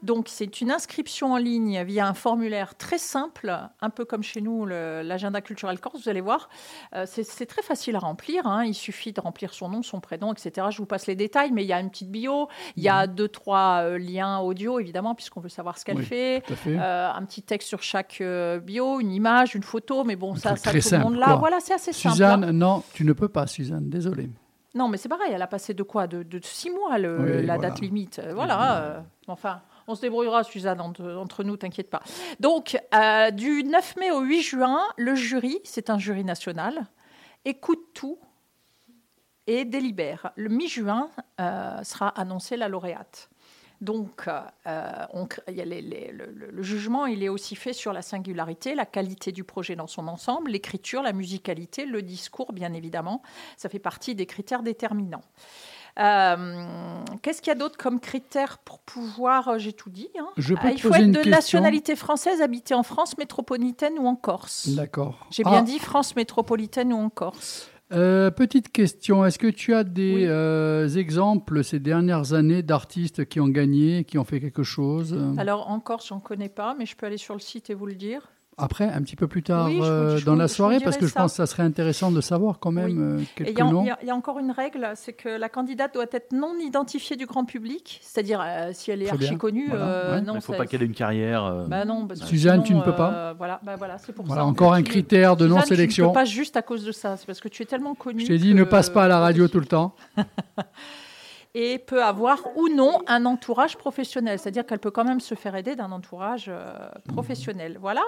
Donc, c'est une inscription en ligne via un formulaire très simple, un peu comme chez nous, l'agenda culturel Corse, vous allez voir. Euh, c'est, très facile à remplir. hein. Il suffit de remplir son nom, son prénom, etc. Je vous passe les détails, mais il y a une petite bio. Il y a deux, trois euh, liens audio, évidemment, puisqu'on veut savoir ce qu'elle. Oui, fait. Fait. Euh, un petit texte sur chaque bio, une image, une photo, mais bon, Un ça, ça tout le monde là. quoi. Voilà, c'est assez simple. Suzanne, hein. non, tu ne peux pas, Suzanne, désolé. Non, mais c'est pareil, elle a passé de quoi? De, de six mois le- Oui, la voilà. date limite. Voilà. enfin, on se débrouillera, Suzanne, entre, entre nous, t'inquiète pas. Donc, euh, du 9 mai au 8 juin, le jury, c'est un jury national, écoute tout et délibère. Le mi-juin euh, sera annoncée la lauréate. Donc, euh, on le- le jugement, il est aussi fait sur la singularité, la qualité du projet dans son ensemble, l'écriture, la musicalité, le discours, bien évidemment. Ça fait partie des critères déterminants. Euh, Qu'est-ce qu'il y a d'autre comme critères pour pouvoir euh, J'ai tout dit. hein. Je peux Ah, il faut être de question nationalité française, habiter en France métropolitaine ou en Corse. D'accord. J'ai Ah, bien dit France métropolitaine ou en Corse. euh, petite question, est-ce que tu as des Oui. euh, exemples ces dernières années d'artistes qui ont gagné, qui ont fait quelque chose? Alors en Corse, j'en connais pas, mais je peux aller sur le site et vous le dire. Après, un petit peu plus tard Oui, je vous- euh, je dans vous- la soirée, parce que je ça. pense que ça serait intéressant de savoir quand même Oui. euh, quelques y, a- noms. il y a- il y a encore une règle, c'est que la candidate doit être non identifiée du grand public, c'est-à-dire euh, si elle est Très bien. archi connue, Voilà, euh, ouais. non, Il ne faut pas qu'elle ait une carrière. euh, Bah non, Suzanne, sinon, tu ne peux pas. Voilà, bah voilà, c'est pour Voilà, ça. encore un critère de non-sélection. Tu ne peux pas juste à cause de ça, c'est parce que tu es tellement connue. Je t'ai dit, que- ne passe pas à la radio tout le temps. Et peut avoir ou non un entourage professionnel, c'est-à-dire qu'elle peut quand même se faire aider d'un entourage euh, professionnel. Voilà.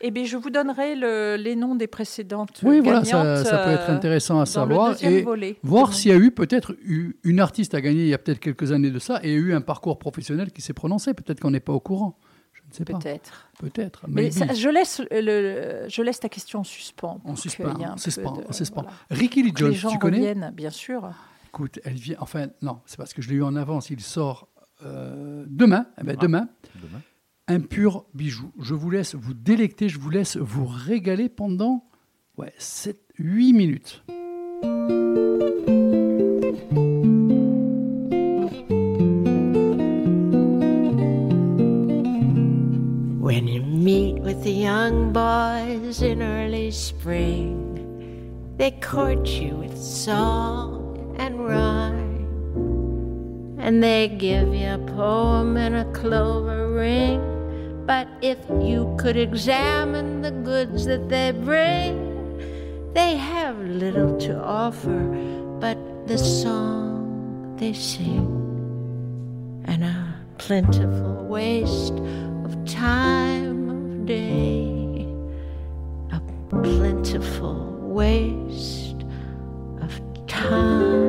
Et bien, je vous donnerai le- les noms des précédentes Oui, voilà, ça, ça peut être euh, intéressant à savoir. Et volet. voir s'il y a eu peut-être eu une artiste à gagner il y a peut-être quelques années de ça et eu un parcours professionnel qui s'est prononcé. Peut-être qu'on n'est pas au courant. Je ne sais pas. Peut-être. Peut-être. Mais ça- je, laisse le, je laisse ta question en suspens. En suspens, en suspens, de- en suspens. voilà. Ricky Lee Que les Jones, gens tu connais reviennent, bien sûr. Écoute, elle vient. Enfin, non, c'est parce que je l'ai eu en avance. Il sort euh, demain. Eh ben, demain. Demain. Un pur bijou. Je vous laisse vous délecter. Je vous laisse vous régaler pendant ouais, 7, 8 minutes. When you meet with the young boys in early spring, they court you with song and rhyme, and they give you a poem and a clover ring. But if you could examine the goods that they bring, they have little to offer but the song they sing and a plentiful waste of time of day, a plentiful waste of time.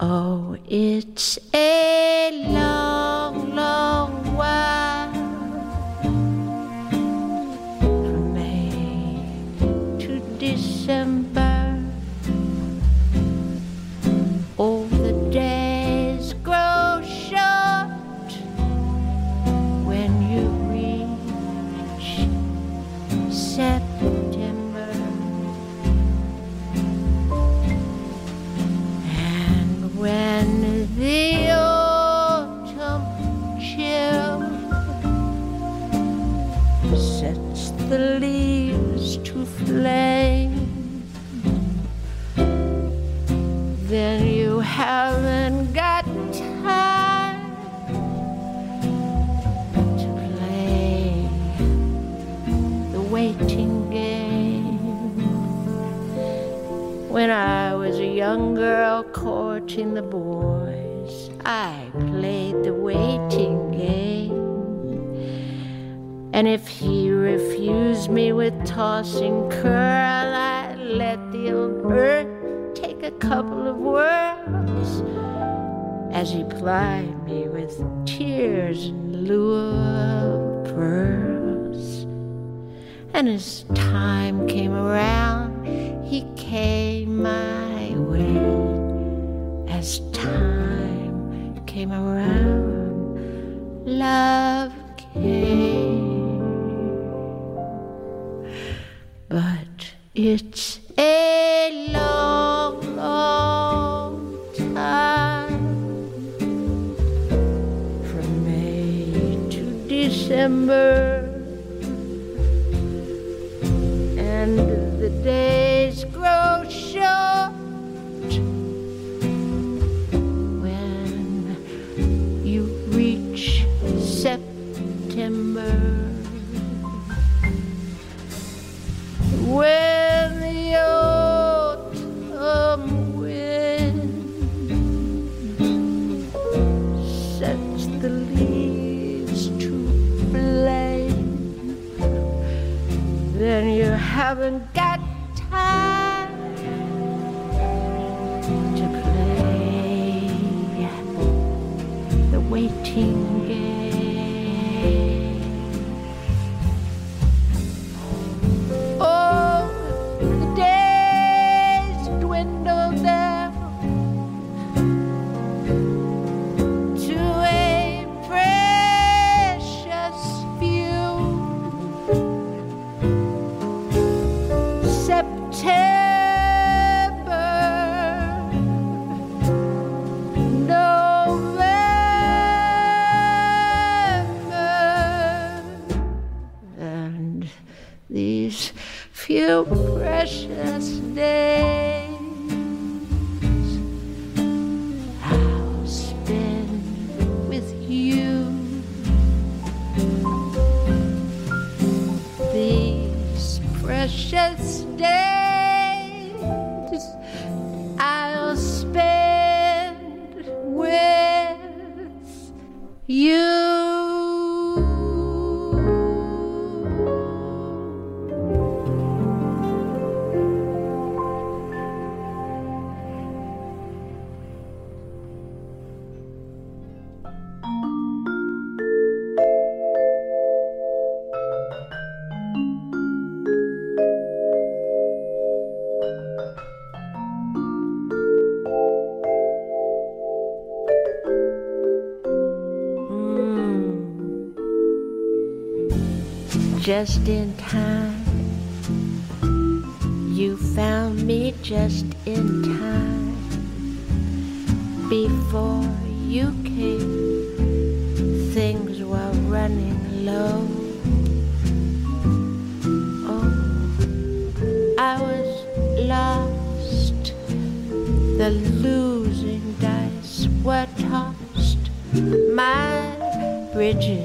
Oh, it's a long, long while from May to December. Just in time, you found me just in time. Before you came, things were running low. Oh, I was lost. The losing dice were tossed. My bridges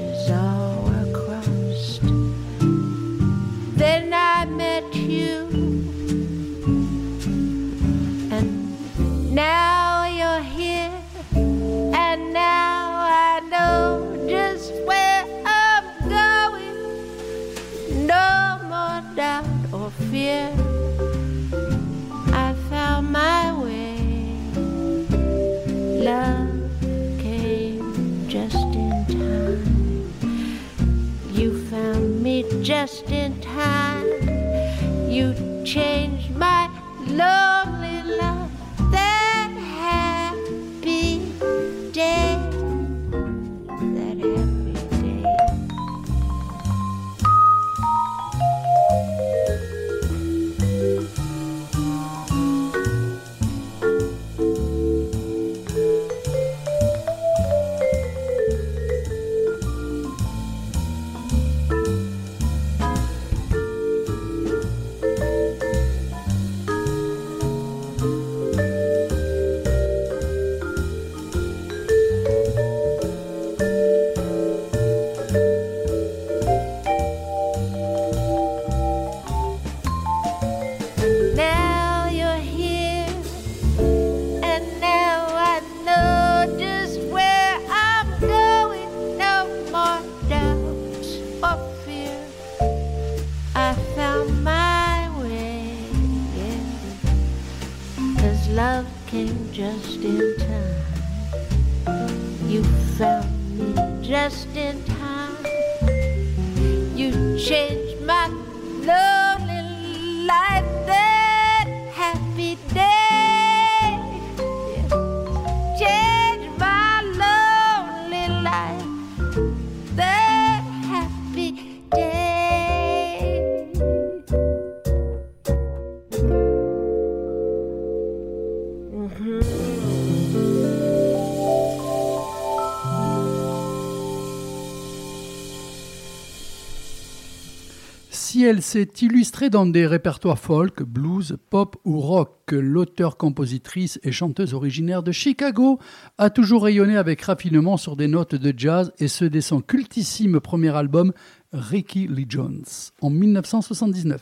elle s'est illustrée dans des répertoires folk, blues, pop ou rock, l'auteur-compositrice et chanteuse originaire de Chicago a toujours rayonné avec raffinement sur des notes de jazz et ce dès son cultissime premier album Ricky Lee Jones en 1979.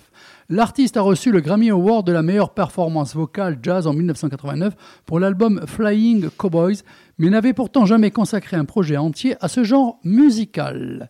L'artiste a reçu le Grammy Award de la meilleure performance vocale jazz en 1989 pour l'album Flying Cowboys, mais n'avait pourtant jamais consacré un projet entier à ce genre musical.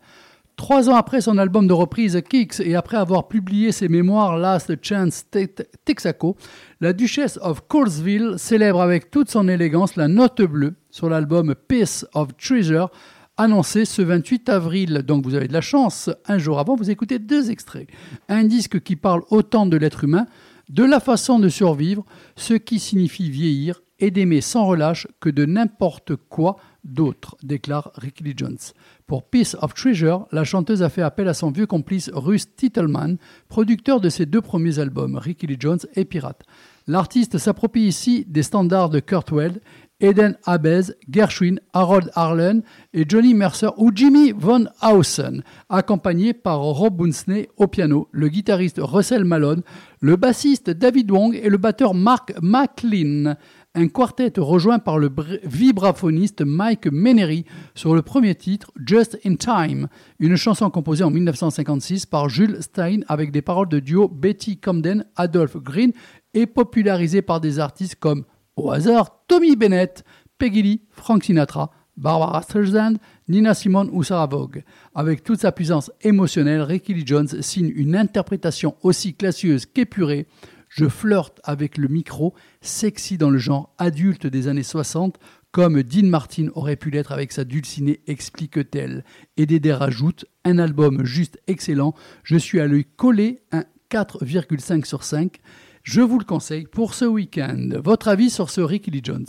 Trois ans après son album de reprise Kicks et après avoir publié ses mémoires Last Chance Te- Texaco, la Duchesse of Colesville célèbre avec toute son élégance la note bleue sur l'album Piece of Treasure, annoncé ce 28 avril. Donc vous avez de la chance, un jour avant, vous écoutez deux extraits. Un disque qui parle autant de l'être humain, de la façon de survivre, ce qui signifie vieillir et d'aimer sans relâche que de n'importe quoi d'autre, déclare Ricky Lee Jones. Pour Piece of Treasure, la chanteuse a fait appel à son vieux complice Russ Titelman, producteur de ses deux premiers albums, Ricky Lee Jones et Pirate. L'artiste s'approprie ici des standards de Kurt Weill Eden Abez, Gershwin, Harold Arlen et Johnny Mercer ou Jimmy Von Hausen, accompagné par Rob Bunsley au piano, le guitariste Russell Malone, le bassiste David Wong et le batteur Mark McLean. Un quartet rejoint par le br- vibraphoniste Mike Menery sur le premier titre Just in Time, une chanson composée en 1956 par Jules Stein avec des paroles de duo Betty Comden, Adolph Green et popularisée par des artistes comme au hasard Tommy Bennett, Peggy Lee, Frank Sinatra, Barbara Streisand, Nina Simone ou Sarah Vaughan. Avec toute sa puissance émotionnelle, Ricky Lee Jones signe une interprétation aussi classieuse qu'épurée. Je flirte avec le micro, sexy dans le genre adulte des années 60, comme Dean Martin aurait pu l'être avec sa dulcinée, explique-t-elle. Et Dédé rajoute un album juste excellent. Je suis à lui collé un 4,5 sur 5. Je vous le conseille pour ce week-end. Votre avis sur ce Ricky Lee Jones?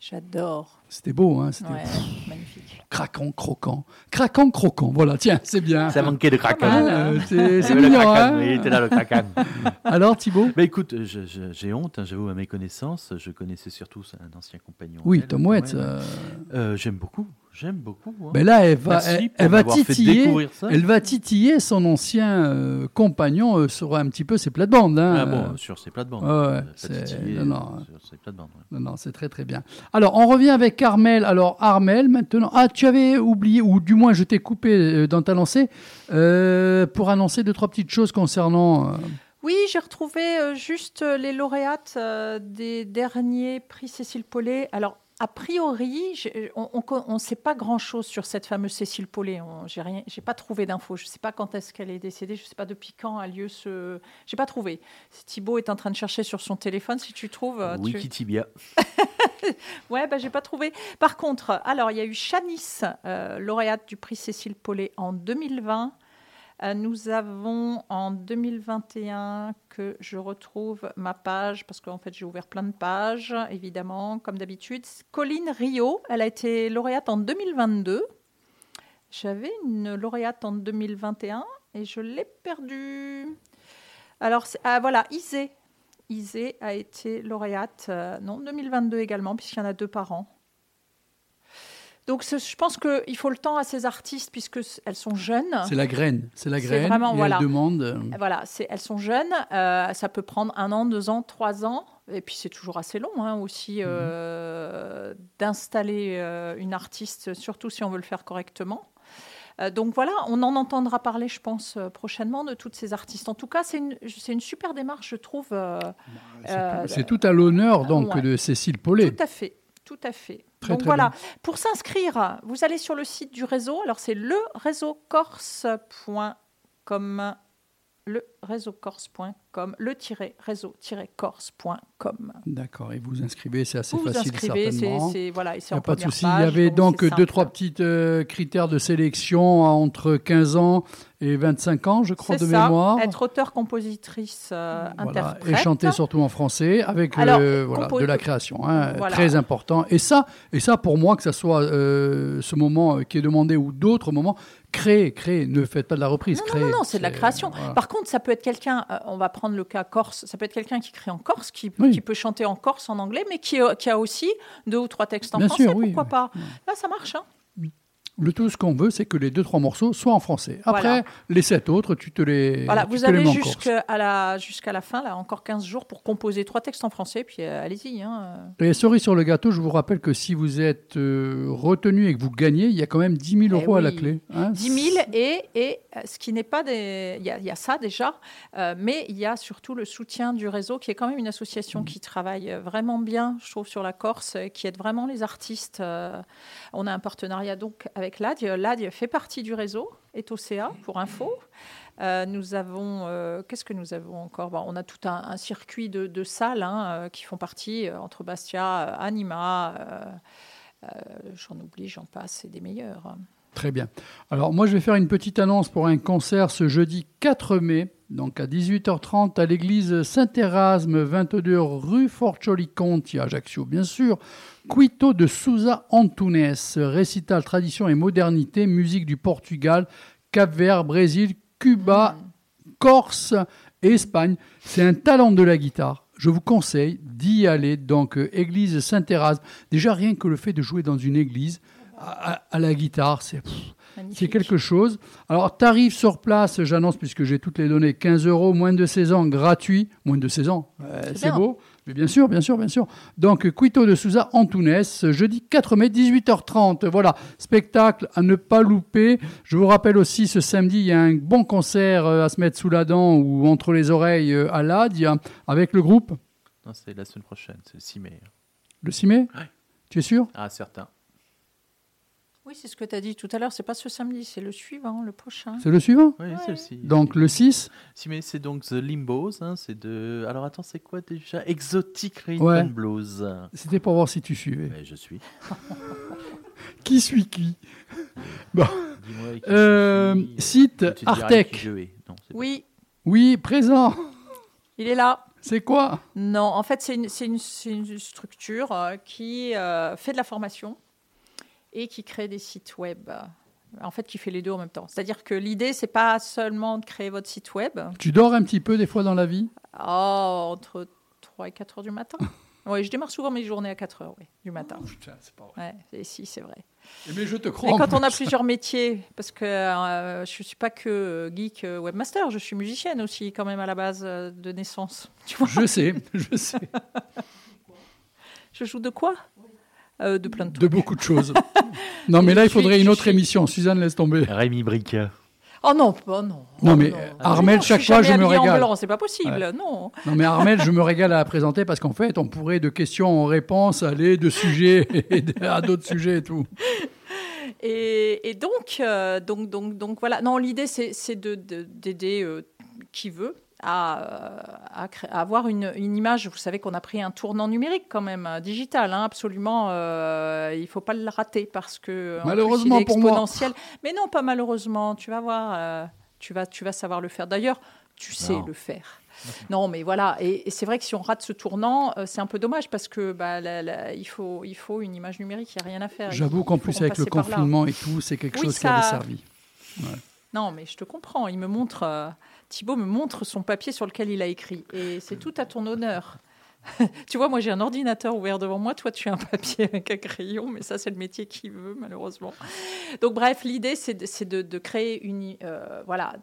J'adore. C'était beau, hein C'était Ouais, magnifique. Craquant, croquant. Craquant, croquant. Voilà, tiens, c'est bien. Ça manquait de craquant. Euh, c'est mignon, hein Il était là le craquant. Alors, Thibaut Bah écoute, j'ai honte, hein, j'avoue à mes connaissances. Je connaissais surtout un ancien compagnon. Oui, Tom Waits. euh, Euh, j'aime beaucoup, j'aime beaucoup. hein. ben là, elle va, elle, elle titiller. Elle va titiller son ancien euh, compagnon euh, sur un petit peu ses plates-bandes. Hein. Ah bon, sur ses plates-bandes. ouais, non, non. Sur ses plates-bandes. ouais. Non, non, c'est très très bien. Alors, on revient avec Armel. Alors, Armel, maintenant. Ah, tu avais oublié, ou du moins je t'ai coupé euh, dans ta lancée, euh, pour annoncer deux, trois petites choses concernant. euh, Oui, j'ai retrouvé euh, juste euh, les lauréates euh, des derniers prix Cécile Paulet. Alors, a priori, on ne sait pas grand-chose sur cette fameuse Cécile Paulet. Rien, j'ai pas trouvé d'infos. Je ne sais pas quand est-ce qu'elle est décédée. Je ne sais pas depuis quand a lieu ce. J'ai pas trouvé. Thibaut est en train de chercher sur son téléphone. Si tu trouves, euh, tu- Wikitibia. Ouais, bah, j'ai pas trouvé. Par contre, alors il y a eu Chanice, euh, lauréate du prix Cécile Paulet en 2020. Euh, nous avons en 2021 que je retrouve ma page parce qu'en fait j'ai ouvert plein de pages évidemment comme d'habitude. Colline Rio, elle a été lauréate en 2022. J'avais une lauréate en 2021 et je l'ai perdue. Alors ah, voilà, Isée. Isée a été lauréate, euh, non, 2022 également, puisqu'il y en a deux par an. Donc je pense qu'il faut le temps à ces artistes, puisque elles sont jeunes. C'est la graine. C'est la graine. vraiment, et voilà. elle demande. euh, Voilà, elles sont jeunes, euh, ça peut prendre un an, deux ans, trois ans, et puis c'est toujours assez long hein, aussi euh, d'installer euh, une artiste, surtout si on veut le faire correctement. Donc voilà, on en entendra parler, je pense, prochainement de toutes ces artistes. En tout cas, c'est une, super démarche, je trouve. euh, C'est tout à l'honneur donc ouais. de Cécile Paulet. tout à fait, tout à fait. Très, Donc très voilà, bien. pour s'inscrire, vous allez sur le site du réseau. Alors c'est le réseau corse.com, le réseau corse.com, le réseau corse.com. D'accord. Et vous inscrivez, c'est assez Vous vous facile inscrivez, c'est certainement. c'est- voilà, et Il c'est n'y a pas de souci. Il y avait donc c'est deux, trois petits euh, critères de sélection entre 15 ans et 25 ans, je crois, C'est de ça, mémoire. être auteur, compositrice, euh, Voilà, interprète. et chanter surtout en français avec Alors, euh, voilà, de la création, hein, Voilà. très important. Et ça, et ça pour moi, que ce soit euh, ce moment qui est demandé ou d'autres moments, créez, créez, ne faites pas de la reprise. Non, créez. non, non, non, c'est de la création. voilà. Par contre, ça peut être quelqu'un, euh, on va prendre le cas corse, ça peut être quelqu'un qui crée en corse, qui, Oui. qui peut chanter en corse, en anglais, mais qui, euh, qui a aussi deux ou trois textes en Bien français, sûr, oui, pourquoi oui. pas? Là, ça marche. Hein Le tout, ce qu'on veut, c'est que les deux, trois morceaux soient en français. Après, Voilà. les sept autres, tu te les. voilà, vous avez jusqu'à la, jusqu'à la fin, là, encore 15 jours pour composer trois textes en français, puis euh, allez-y. Hein. Et cerise sur le gâteau, je vous rappelle que si vous êtes euh, retenu et que vous gagnez, il y a quand même 10 000 Eh euros à la clé. hein. 10 000 et, et euh, ce qui n'est pas des... Il y, a- il y a ça déjà, euh, mais il y a surtout le soutien du réseau qui est quand même une association qui travaille vraiment bien, je trouve, sur la Corse, qui aide vraiment les artistes. On a un partenariat donc avec l'ADI. L'ADI fait partie du réseau, est au CA pour info. Euh, nous avons, euh, qu'est-ce que nous avons encore? On a tout un, circuit de, salles hein, euh, qui font partie entre Bastia, Anima, j'en oublie, j'en passe, c'est des meilleurs. Très bien. Alors moi, je vais faire une petite annonce pour un concert ce jeudi 4 mai, donc à 18h30 à l'église Saint-Erasme, 22 rue Forcioli-Conti, à Ajaccio, bien sûr. Quito de Souza Antunes, récital tradition et modernité, musique du Portugal, Cap-Vert, Brésil, Cuba, Corse et Espagne. C'est un talent de la guitare. je vous conseille d'y aller. Donc, euh, église Saint-Erasme. Déjà, rien que le fait de jouer dans une église à, la guitare, c'est pff, c'est quelque chose. Alors, tarif sur place, j'annonce, puisque j'ai toutes les données, 15 euros, moins de 16 ans, gratuit. Moins de 16 ans, euh, C'est beau. Mais bien sûr, bien sûr, bien sûr. Donc, Quito de Souza, Antunes, jeudi 4 mai, 18h30. Voilà, spectacle à ne pas louper. Je vous rappelle aussi, ce samedi, il y a un bon concert euh, à se mettre sous la dent ou entre les oreilles euh, à l'Adia avec le groupe. Non, c'est la semaine prochaine, c'est le 6 mai. Le 6 mai? Ouais. Tu es sûr? Ah, certain. Oui, c'est ce que tu as dit tout à l'heure. C'est pas ce samedi, c'est le suivant, le prochain. C'est le suivant Oui, c'est le 6. Donc, le 6 Si, mais c'est donc The Limbos, hein, c'est de... Alors attends, c'est quoi déjà? Exotic Rhythm Ouais. and Blues. C'était pour voir si tu suivais. Je suis. Qui suit qui Bon. Dis-moi qui Euh, suis. site Artec. qui je hais. Non, c'est pas- Oui, Oui, présent. il est là. C'est quoi? Non, en fait, c'est une, c'est une- c'est une structure euh, qui euh, fait de la formation et qui crée des sites web. En fait, qui fait les deux en même temps. C'est-à-dire que l'idée, c'est pas seulement de créer votre site web. Tu dors un petit peu des fois dans la vie? Oh, entre 3 et 4 heures du matin. Oui, je démarre souvent mes journées à 4 heures oui, du matin. Putain, c'est pas vrai. Ouais, et si, c'est vrai. Mais je te crois. Mais quand on a plus. plusieurs métiers, parce que euh, je ne suis pas que euh, geek euh, webmaster, je suis musicienne aussi, quand même, à la base de naissance. Tu vois, Je sais, je sais. je joue de quoi? Euh, De plein de De trucs. beaucoup de choses. Non, mais Et là, je il faudrait une je autre suis- émission. Suzanne, laisse tomber. Rémi Brick. Oh non, oh non. Non, Oh mais non. Armel, Non, chaque suis fois, je me régale. blanc, c'est pas possible, non. Non, mais Armel, je me régale à la présenter parce qu'en fait, on pourrait de questions en réponse aller de sujets et à d'autres sujets et tout. Et, et donc, euh, donc, donc, donc, voilà. Non, l'idée, c'est de- de- d'aider euh, qui veut à, euh, à, avoir une, une image. Vous savez qu'on a pris un tournant numérique quand même, euh, digital, hein, absolument. euh, il ne faut pas le rater parce que en plus, Malheureusement il est pour moi. exponentiel. Mais non, pas malheureusement. Tu vas voir, euh, tu vas, tu vas savoir le faire. D'ailleurs, tu sais Non. le faire. Non, mais voilà. Et, et c'est vrai que si on rate ce tournant, euh, c'est un peu dommage parce que bah, la- la- il, faut, il faut une image numérique. Il n'y a rien à faire. J'avoue qu'en plus, avec le confinement et tout, c'est quelque Oui, chose qui a ça- desservi. Non, mais je te comprends. Il me montre, euh, Thibaut me montre son papier sur lequel il a écrit. Et c'est tout à ton honneur. tu vois, moi j'ai un ordinateur ouvert devant moi. Toi, tu as un papier avec un crayon. Mais ça, c'est le métier qui veut, malheureusement. Donc, bref, l'idée, c'est de, de- créer une, euh, voilà,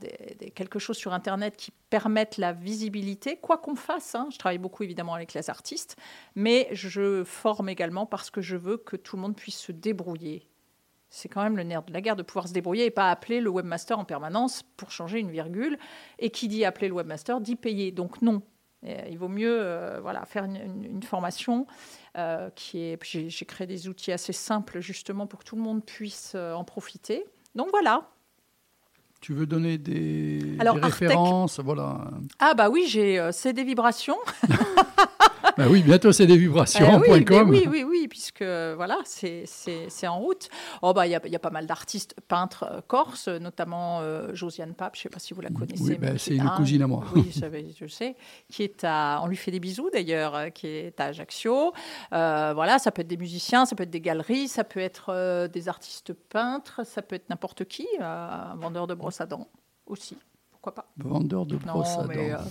quelque chose sur Internet qui permette la visibilité, quoi qu'on fasse. hein. Je travaille beaucoup, évidemment, avec les artistes. Mais je forme également parce que je veux que tout le monde puisse se débrouiller c'est quand même le nerf de la guerre de pouvoir se débrouiller et pas appeler le webmaster en permanence pour changer une virgule. Et qui dit appeler le webmaster dit payer. Donc non. Euh, il vaut mieux euh, voilà, faire une, une- une formation euh, qui est. J'ai créé des outils assez simples justement pour que tout le monde puisse euh, en profiter. Donc voilà. Tu veux donner des, Alors, des Artec- références? Voilà. Ah bah oui, j'ai c'est des vibrations. Bah oui, bientôt c'est des Eh vibrations.com. oui, oui, oui, oui, puisque voilà, c'est en route. Oh bah il y, a- il y a pas mal d'artistes peintres euh, corses, notamment euh, Josiane Pape, je ne sais pas si vous la connaissez. Oui, mais bah, c'est est une un- cousine à moi. Oui, je sais. Qui est à, on lui fait des bisous d'ailleurs, euh, qui est à Ajaccio. Euh, voilà, ça peut être des musiciens, ça peut être des galeries, ça peut être euh, des artistes peintres, ça peut être n'importe qui, un vendeur de brosses à dents aussi. Pourquoi pas Vendeur de Non, brosses à dents.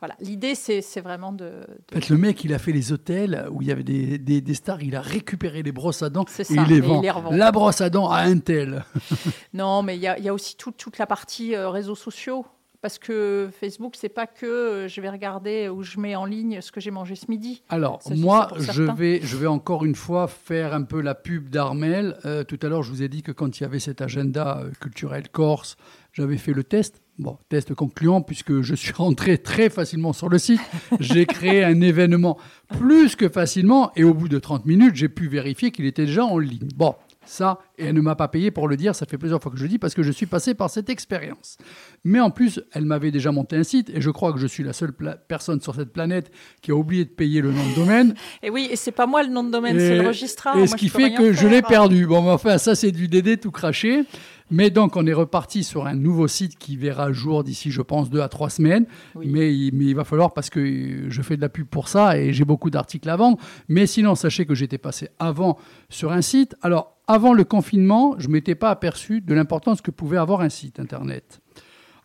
Voilà, l'idée c'est vraiment de, de- En fait, le mec, il a fait les hôtels où il y avait des, des- des stars, il a récupéré les brosses à dents C'est et ça, il les et il vend. les revend. La brosse à dents à un tel. Non, mais il y, a- il y a aussi tout- toute la partie euh, réseaux sociaux. Parce que Facebook, c'est pas que euh, je vais regarder où je mets en ligne ce que j'ai mangé ce midi. Alors, Ça, moi, je vais, je vais encore une fois faire un peu la pub d'Armel. Euh, tout à l'heure, je vous ai dit que quand il y avait cet agenda culturel corse, j'avais fait le test. Bon, test concluant, puisque je suis rentré très facilement sur le site. J'ai créé un événement plus que facilement, et au bout de 30 minutes, j'ai pu vérifier qu'il était déjà en ligne. Bon, ça, et elle ne m'a pas payé pour le dire, ça fait plusieurs fois que je le dis, parce que je suis passé par cette expérience. Mais en plus, elle m'avait déjà monté un site, et je crois que je suis la seule personne sur cette planète qui a oublié de payer le nom de domaine. Et oui, et c'est pas moi le nom de domaine, c'est le registraire. Et Moi, ce qui fait que je l'ai perdu. Bon, mais enfin, ça, c'est du DD tout craché. Mais donc, on est reparti sur un nouveau site qui verra jour d'ici, je pense, deux à trois semaines. Oui. Mais, il- mais il va falloir, parce que je fais de la pub pour ça et j'ai beaucoup d'articles à vendre. Mais sinon, sachez que j'étais passé avant sur un site. Alors, avant le confinement, je ne m'étais pas aperçu de l'importance que pouvait avoir un site Internet.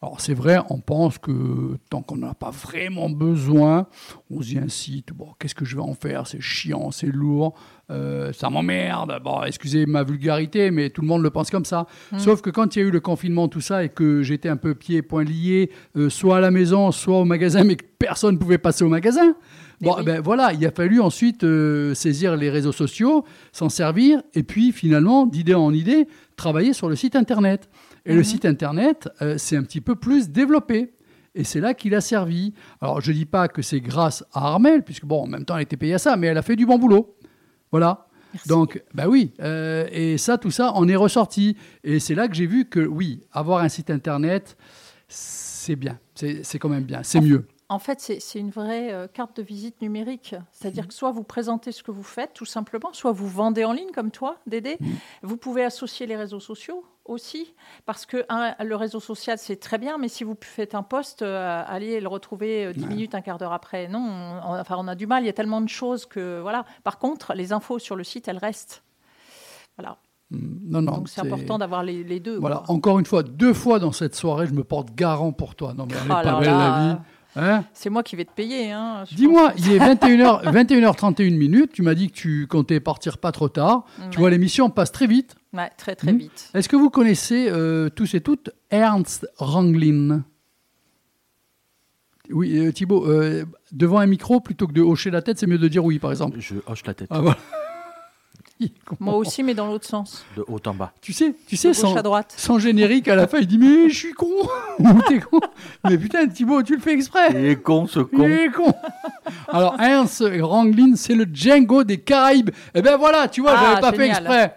Alors c'est vrai, on pense que tant qu'on n'en a pas vraiment besoin, on un site, bon, qu'est-ce que je vais en faire? C'est chiant, c'est lourd, euh, ça m'emmerde. Bon, excusez ma vulgarité, mais tout le monde le pense comme ça. Sauf que quand il y a eu le confinement, tout ça, et que j'étais un peu pieds et poings liés, euh, soit à la maison, soit au magasin, mais que personne ne pouvait passer au magasin, Bon, oui. ben voilà, il a fallu ensuite euh, saisir les réseaux sociaux, s'en servir, et puis finalement, d'idée en idée, travailler sur le site internet. Et le site internet, euh, c'est un petit peu plus développé. Et c'est là qu'il a servi. Alors, je ne dis pas que c'est grâce à Armel, puisque bon, en même temps, elle était payée à ça, mais elle a fait du bon boulot. Voilà. Donc, bah oui, euh, et ça, tout ça, on est ressorti. Et c'est là que j'ai vu que oui, avoir un site internet, c'est bien. C'est quand même bien. C'est mieux. En fait, c'est une vraie euh, carte de visite numérique. Mmh. C'est-à-dire que soit vous présentez ce que vous faites, tout simplement, soit vous vendez en ligne, comme toi, Dédé. Mmh. Vous pouvez associer les réseaux sociaux aussi, parce que un, le réseau social, c'est très bien, mais si vous faites un post, euh, allez le retrouver euh, 10 minutes, un quart d'heure après. Non, on, on- enfin, on a du mal, il y a tellement de choses que... voilà. Par contre, les infos sur le site, elles restent. Voilà. Non, non. Donc c'est important d'avoir les, les deux. Voilà, quoi. encore une fois, deux fois dans cette soirée, je me porte garant pour toi. Non, mais elle est Oh pas là belle là. la vie. Hein C'est moi qui vais te payer. Hein, Dis-moi, il est 21h, 21h31 minutes. Tu m'as dit que tu comptais partir pas trop tard. Tu vois, l'émission passe très vite. Ouais, très très Hmm. vite. Est-ce que vous connaissez euh, tous et toutes Ernst Ranglin? Oui, euh, Thibaut, euh, devant un micro, plutôt que de hocher la tête, c'est mieux de dire oui, par exemple. Je hoche la tête Ah, voilà. Moi aussi, mais dans l'autre sens. de haut en bas. Tu sais, tu sais, De sans, à droite. sans générique à la fin, il dit mais je suis con ou t'es con. Mais putain, Thibaut, tu le fais exprès. Il est con ce Il est con. Alors Ernst Ranglin, c'est le Django des Caraïbes. Eh ben voilà, tu vois, Ah, j'avais pas fait exprès.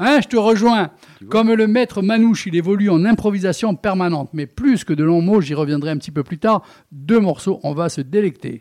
Hein, je te rejoins. Comme le maître Manouche, il évolue en improvisation permanente. Mais plus que de longs mots, j'y reviendrai un petit peu plus tard. Deux morceaux, on va se délecter.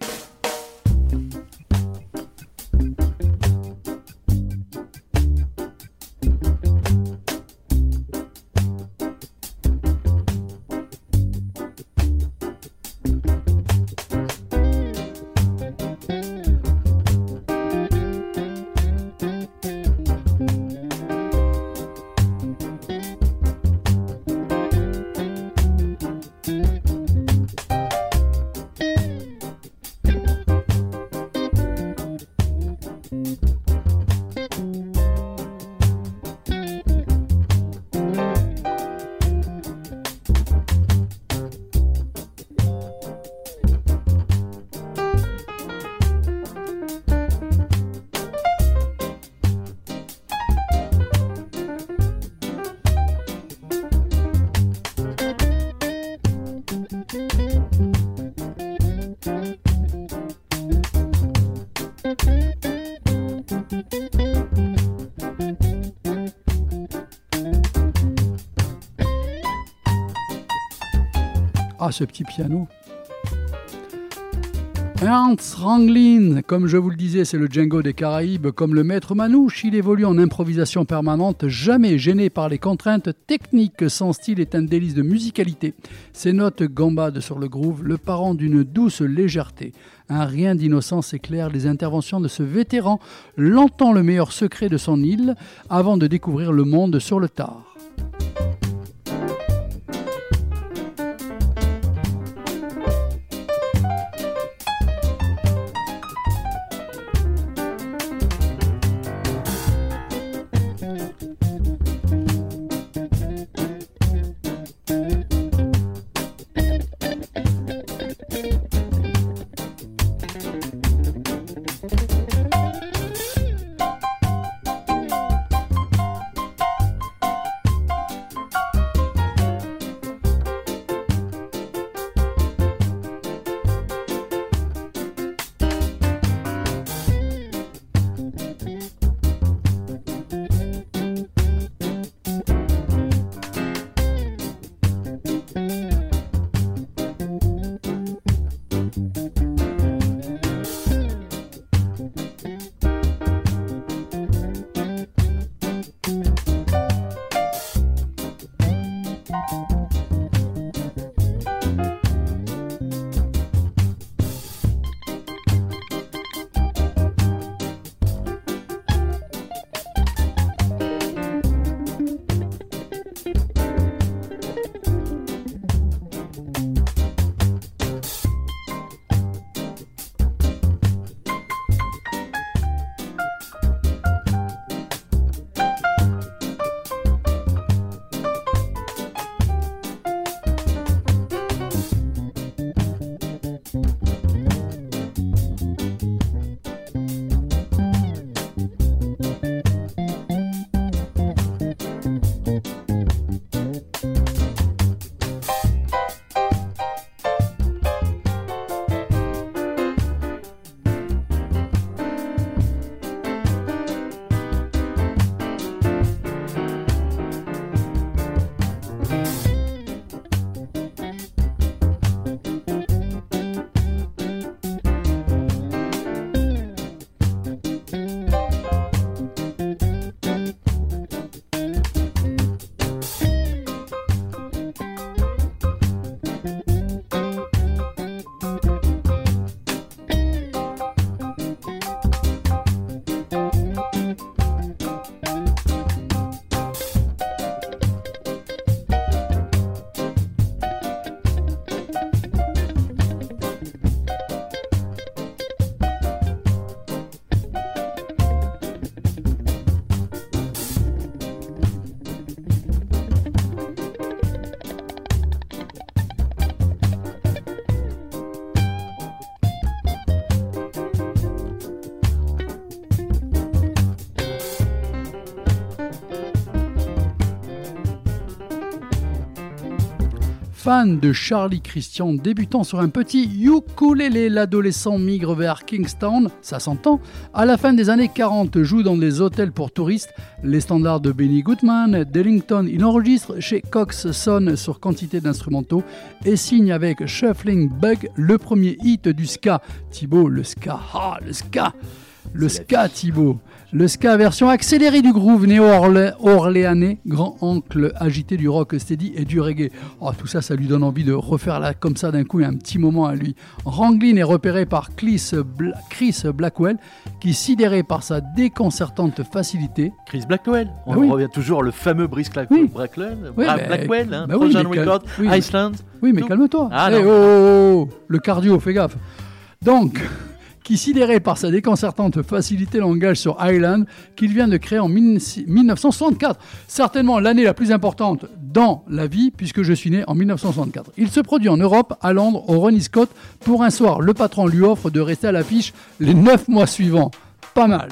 Ah, ce petit piano. Ernst Ranglin, comme je vous le disais, c'est le Django des Caraïbes. Comme le maître Manouche, il évolue en improvisation permanente, jamais gêné par les contraintes techniques. Son style est un délice de musicalité. Ses notes gambadent sur le groove, le parent d'une douce légèreté. Un rien d'innocence éclaire les interventions de ce vétéran, l'entend le meilleur secret de son île avant de découvrir le monde sur le tard. Fan de Charlie Christian débutant sur un petit ukulélé, l'adolescent migre vers Kingstown, ça s'entend. À la fin des années 40, joue dans des hôtels pour touristes, les standards de Benny Goodman, d'Ellington. Il enregistre chez Cox Son sur quantité d'instrumentaux et signe avec Shuffling Bug le premier hit du ska. Thibaut, le ska, ah, le ska, le ska Thibaut. Le ska version accélérée du groove néo-orléanais, grand-oncle agité du rock steady et du reggae. Oh, tout ça, ça lui donne envie de refaire là comme ça d'un coup et un petit moment à lui. Ranglin est repéré par Chris, Bla- Chris Blackwell, qui, sidéré par sa déconcertante facilité, Chris Blackwell. On Ah oui. revient toujours le fameux Brice Black- Oui. Blackwell. Oui, Blackwell, hein, bah mais- Iceland. Oui, mais calme-toi. Ah, Eh, non. oh, oh, oh, le cardio, fais gaffe. Donc, qui sidéré par sa déconcertante facilité langage sur Island, qu'il vient de créer en 1964. Certainement l'année la plus importante dans la vie, puisque je suis né en 1964. Il se produit en Europe, à Londres, au Ronnie Scott. Pour un soir, le patron lui offre de rester à l'affiche les 9 mois suivants. Pas mal.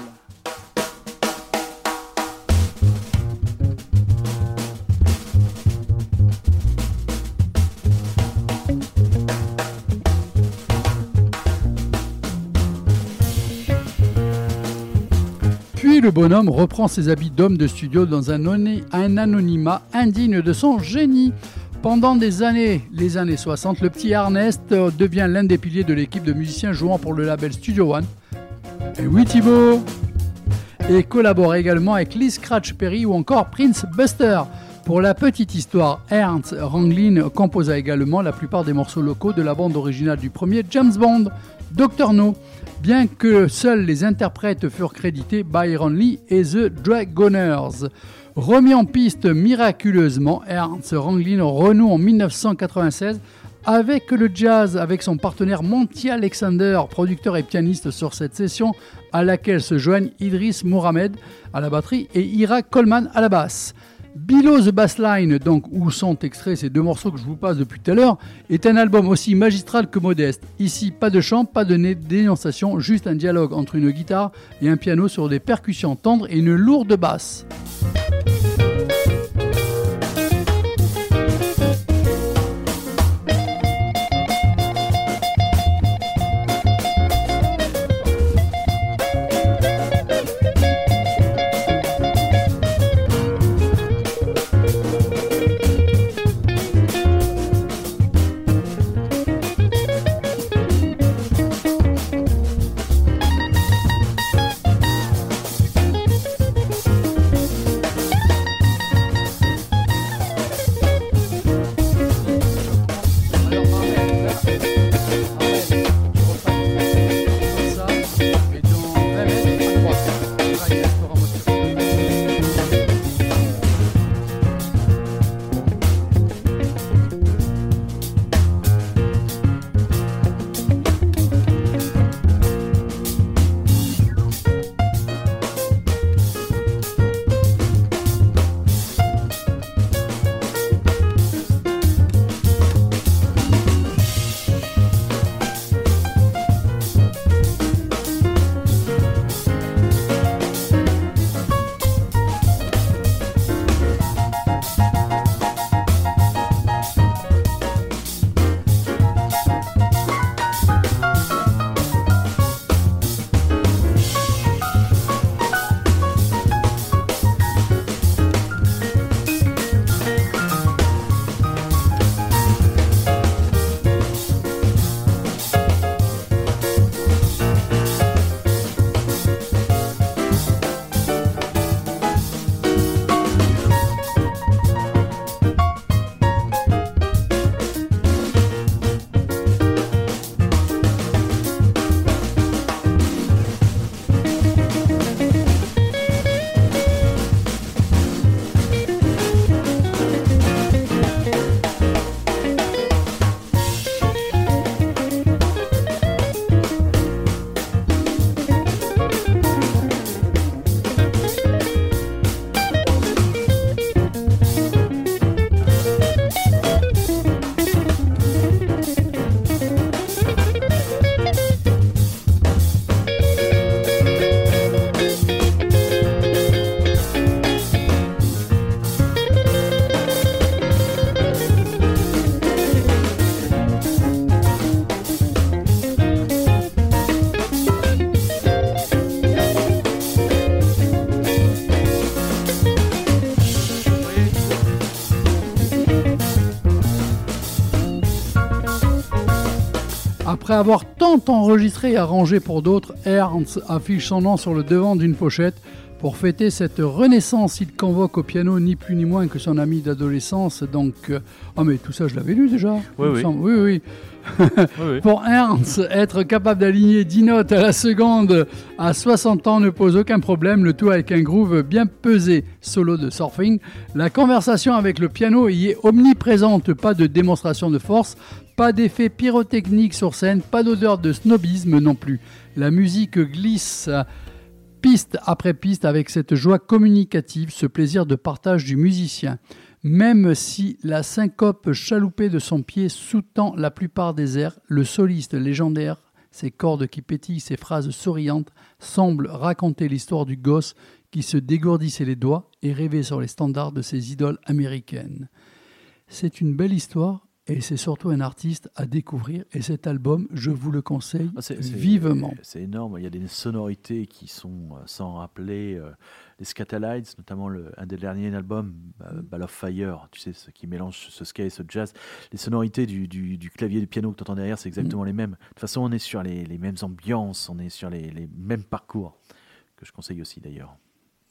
Le bonhomme reprend ses habits d'homme de studio dans un, anonymat indigne de son génie. Pendant des années, les années 60, le petit Ernest devient l'un des piliers de l'équipe de musiciens jouant pour le label Studio One. Et oui Thibaut Et collabore également avec Lee Scratch Perry ou encore Prince Buster. Pour la petite histoire, Ernst Ranglin composa également la plupart des morceaux locaux de la bande originale du premier James Bond, Dr. No, bien que seuls les interprètes furent crédités Byron Lee et The Dragoners. Remis en piste miraculeusement, Ernst Ranglin renoue en 1996 avec le jazz, avec son partenaire Monty Alexander, producteur et pianiste sur cette session, à laquelle se joignent Idris Mohamed à la batterie et Ira Coleman à la basse. Below the Bassline, donc où sont extraits ces deux morceaux que je vous passe depuis tout à l'heure, est un album aussi magistral que modeste. Ici, pas de chant, pas de dénonciation, juste un dialogue entre une guitare et un piano sur des percussions tendres et une lourde basse. Après avoir tant enregistré et arrangé pour d'autres, Ernst affiche son nom sur le devant d'une pochette. Pour fêter cette renaissance, il convoque au piano ni plus ni moins que son ami d'adolescence. Donc, euh, oh mais tout ça, je l'avais lu déjà. Oui, oui. oui, oui. Oui, oui. Pour Ernst, être capable d'aligner 10 notes à la seconde à 60 ans ne pose aucun problème, le tout avec un groove bien pesé, solo de surfing. La conversation avec le piano y est omniprésente, pas de démonstration de force, pas d'effet pyrotechnique sur scène, pas d'odeur de snobisme non plus. La musique glisse piste après piste avec cette joie communicative, ce plaisir de partage du musicien. Même si la syncope chaloupée de son pied sous-tend la plupart des airs, le soliste légendaire, ses cordes qui pétillent, ses phrases souriantes, semble raconter l'histoire du gosse qui se dégourdissait les doigts et rêvait sur les standards de ses idoles américaines. C'est une belle histoire et c'est surtout un artiste à découvrir. Et cet album, je vous le conseille Ah, vivement. C'est énorme. Il y a des sonorités qui sont euh, sans rappeler. euh, les Scatalites, notamment le, un des derniers albums, euh, Ball of Fire, tu sais, ce qui mélange ce ska et ce jazz. Les sonorités du, du- du clavier du piano que tu entends derrière, c'est exactement les mêmes. De toute façon, on est sur les, les mêmes ambiances, on est sur les, les mêmes parcours, que je conseille aussi d'ailleurs.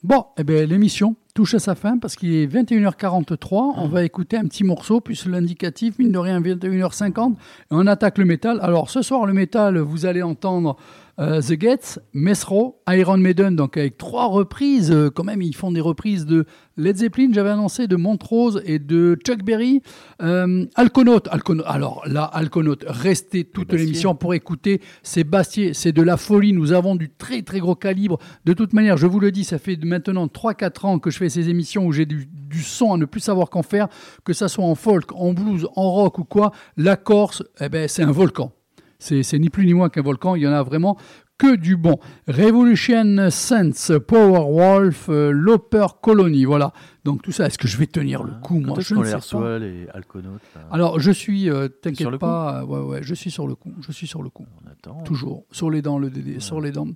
Bon, eh ben, l'émission touche à sa fin parce qu'il est 21h43. On va écouter un petit morceau, plus l'indicatif, mine de rien, 21h50. Et on attaque le métal. Alors, ce soir, le métal, vous allez entendre euh, The Gates, Mesro, Iron Maiden, donc avec trois reprises. Euh, quand même, ils font des reprises de Led Zeppelin, j'avais annoncé, de Montrose et de Chuck Berry. Euh, Alconaut, Alconaut. Alors là, Alconaut, restez toute l'émission pour écouter. C'est Bastier, c'est de la folie. Nous avons du très très gros calibre. De toute manière, je vous le dis, ça fait maintenant 3-4 ans que je fais ces émissions où j'ai du, du son à ne plus savoir qu'en faire, que ça soit en folk, en blues, en rock ou quoi. La Corse, eh ben, c'est un volcan. C'est ni plus ni moins qu'un volcan. Il y en a vraiment que du bon. Revolution Sense, Powerwolf, euh, Loper Colony. Voilà. Donc tout ça, est-ce que je vais tenir le coup Quand Moi, je ne sais pas. les Alconautes là? Alors, je suis, euh, sur t'inquiète le pas, euh, ouais, ouais, je suis sur le coup. Je suis sur le coup. On attend. Toujours. Sur les dents, le DD, sur les dents.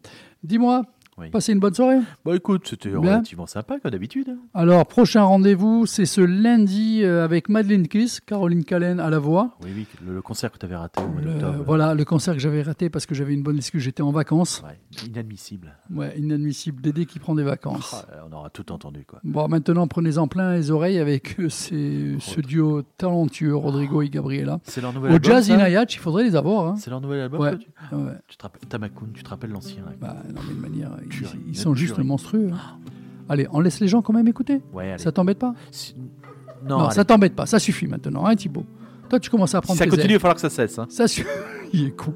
Dis-moi, Oui. passez une bonne soirée. Bon, écoute, c'était relativement sympa, comme d'habitude. hein. Alors, prochain rendez-vous, c'est ce lundi euh, avec Madeleine Kiss, Caroline Callen à la voix. Oui, oui, le, le concert que tu avais raté au mois d'octobre. voilà, le concert que j'avais raté parce que j'avais une bonne excuse, j'étais en vacances. Ouais, inadmissible. Ouais, inadmissible, Dédé qui prend des vacances. Ah, on aura tout entendu, quoi. Bon, maintenant, prenez-en plein les oreilles avec euh, ces- ce duo talentueux, Rodrigo et Gabriela. C'est leur nouvel Au album. Jazz ça? In Hayat, il faudrait les avoir. hein. C'est leur nouvel album Ouais. tu... Ouais. tu te rappelles Tamakoun, tu te rappelles l'ancien là Bah, non, mais de manière, Tuerie, ils sont juste monstrueux. hein. Allez, on laisse les gens quand même écouter. Ouais. Ça t'embête pas Si- Non, Non, ça t'embête pas. Ça suffit maintenant, hein, Thibaut Toi, tu commences à si prendre ça tes continue, il va falloir que ça cesse. hein. Ça suffit. il est con.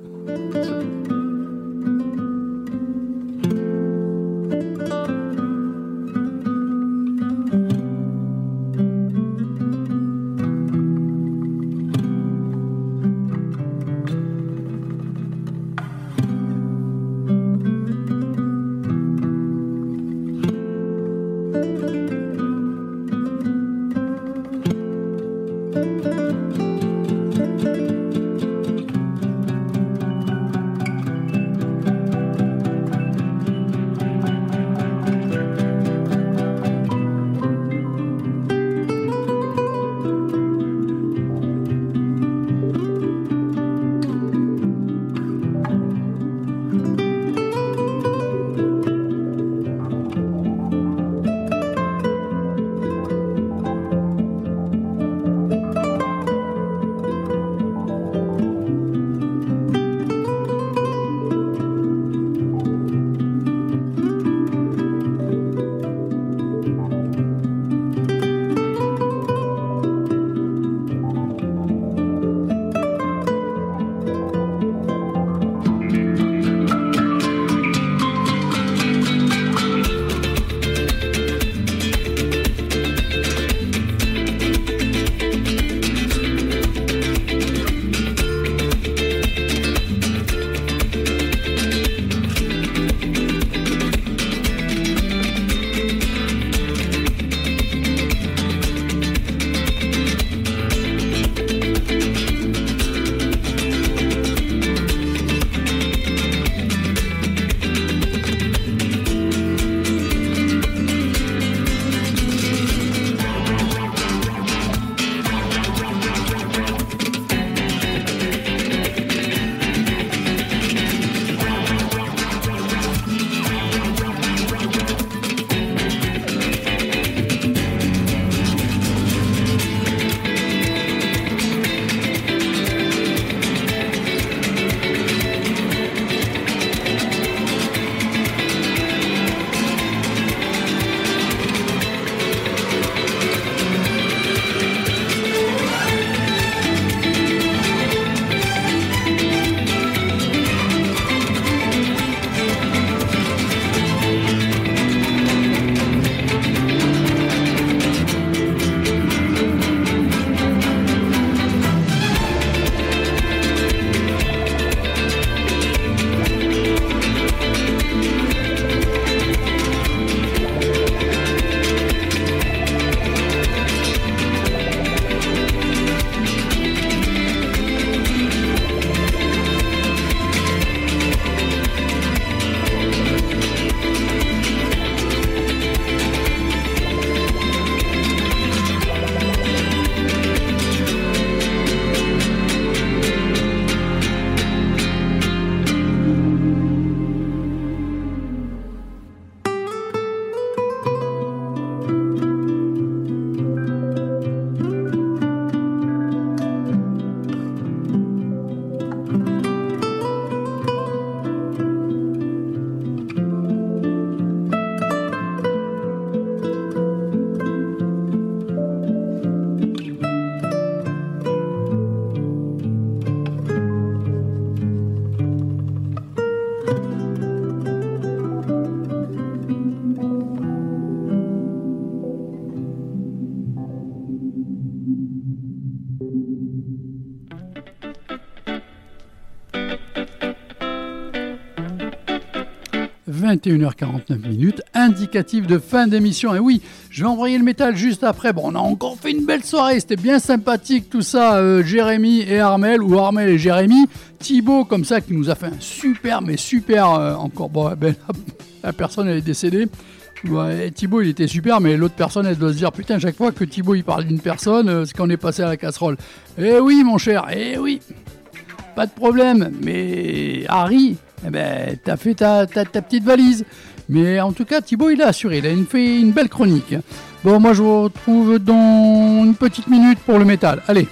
21h49 minutes, indicatif de fin d'émission. Et oui, je vais envoyer le métal juste après. Bon, on a encore fait une belle soirée, c'était bien sympathique tout ça, euh, Jérémy et Armel, ou Armel et Jérémy. Thibaut, comme ça, qui nous a fait un super, mais super, euh, encore, bon, ben, la personne, elle est décédée. Ouais, Thibaut, il était super, mais l'autre personne, elle doit se dire Putain, chaque fois que Thibaut il parle d'une personne, euh, c'est qu'on est passé à la casserole. Eh oui, mon cher, eh oui, pas de problème. Mais Harry, eh ben, t'as fait ta, petite valise. Mais en tout cas, Thibaut, il a assuré, il a fait une belle chronique. Bon, moi, je vous retrouve dans une petite minute pour le métal. Allez,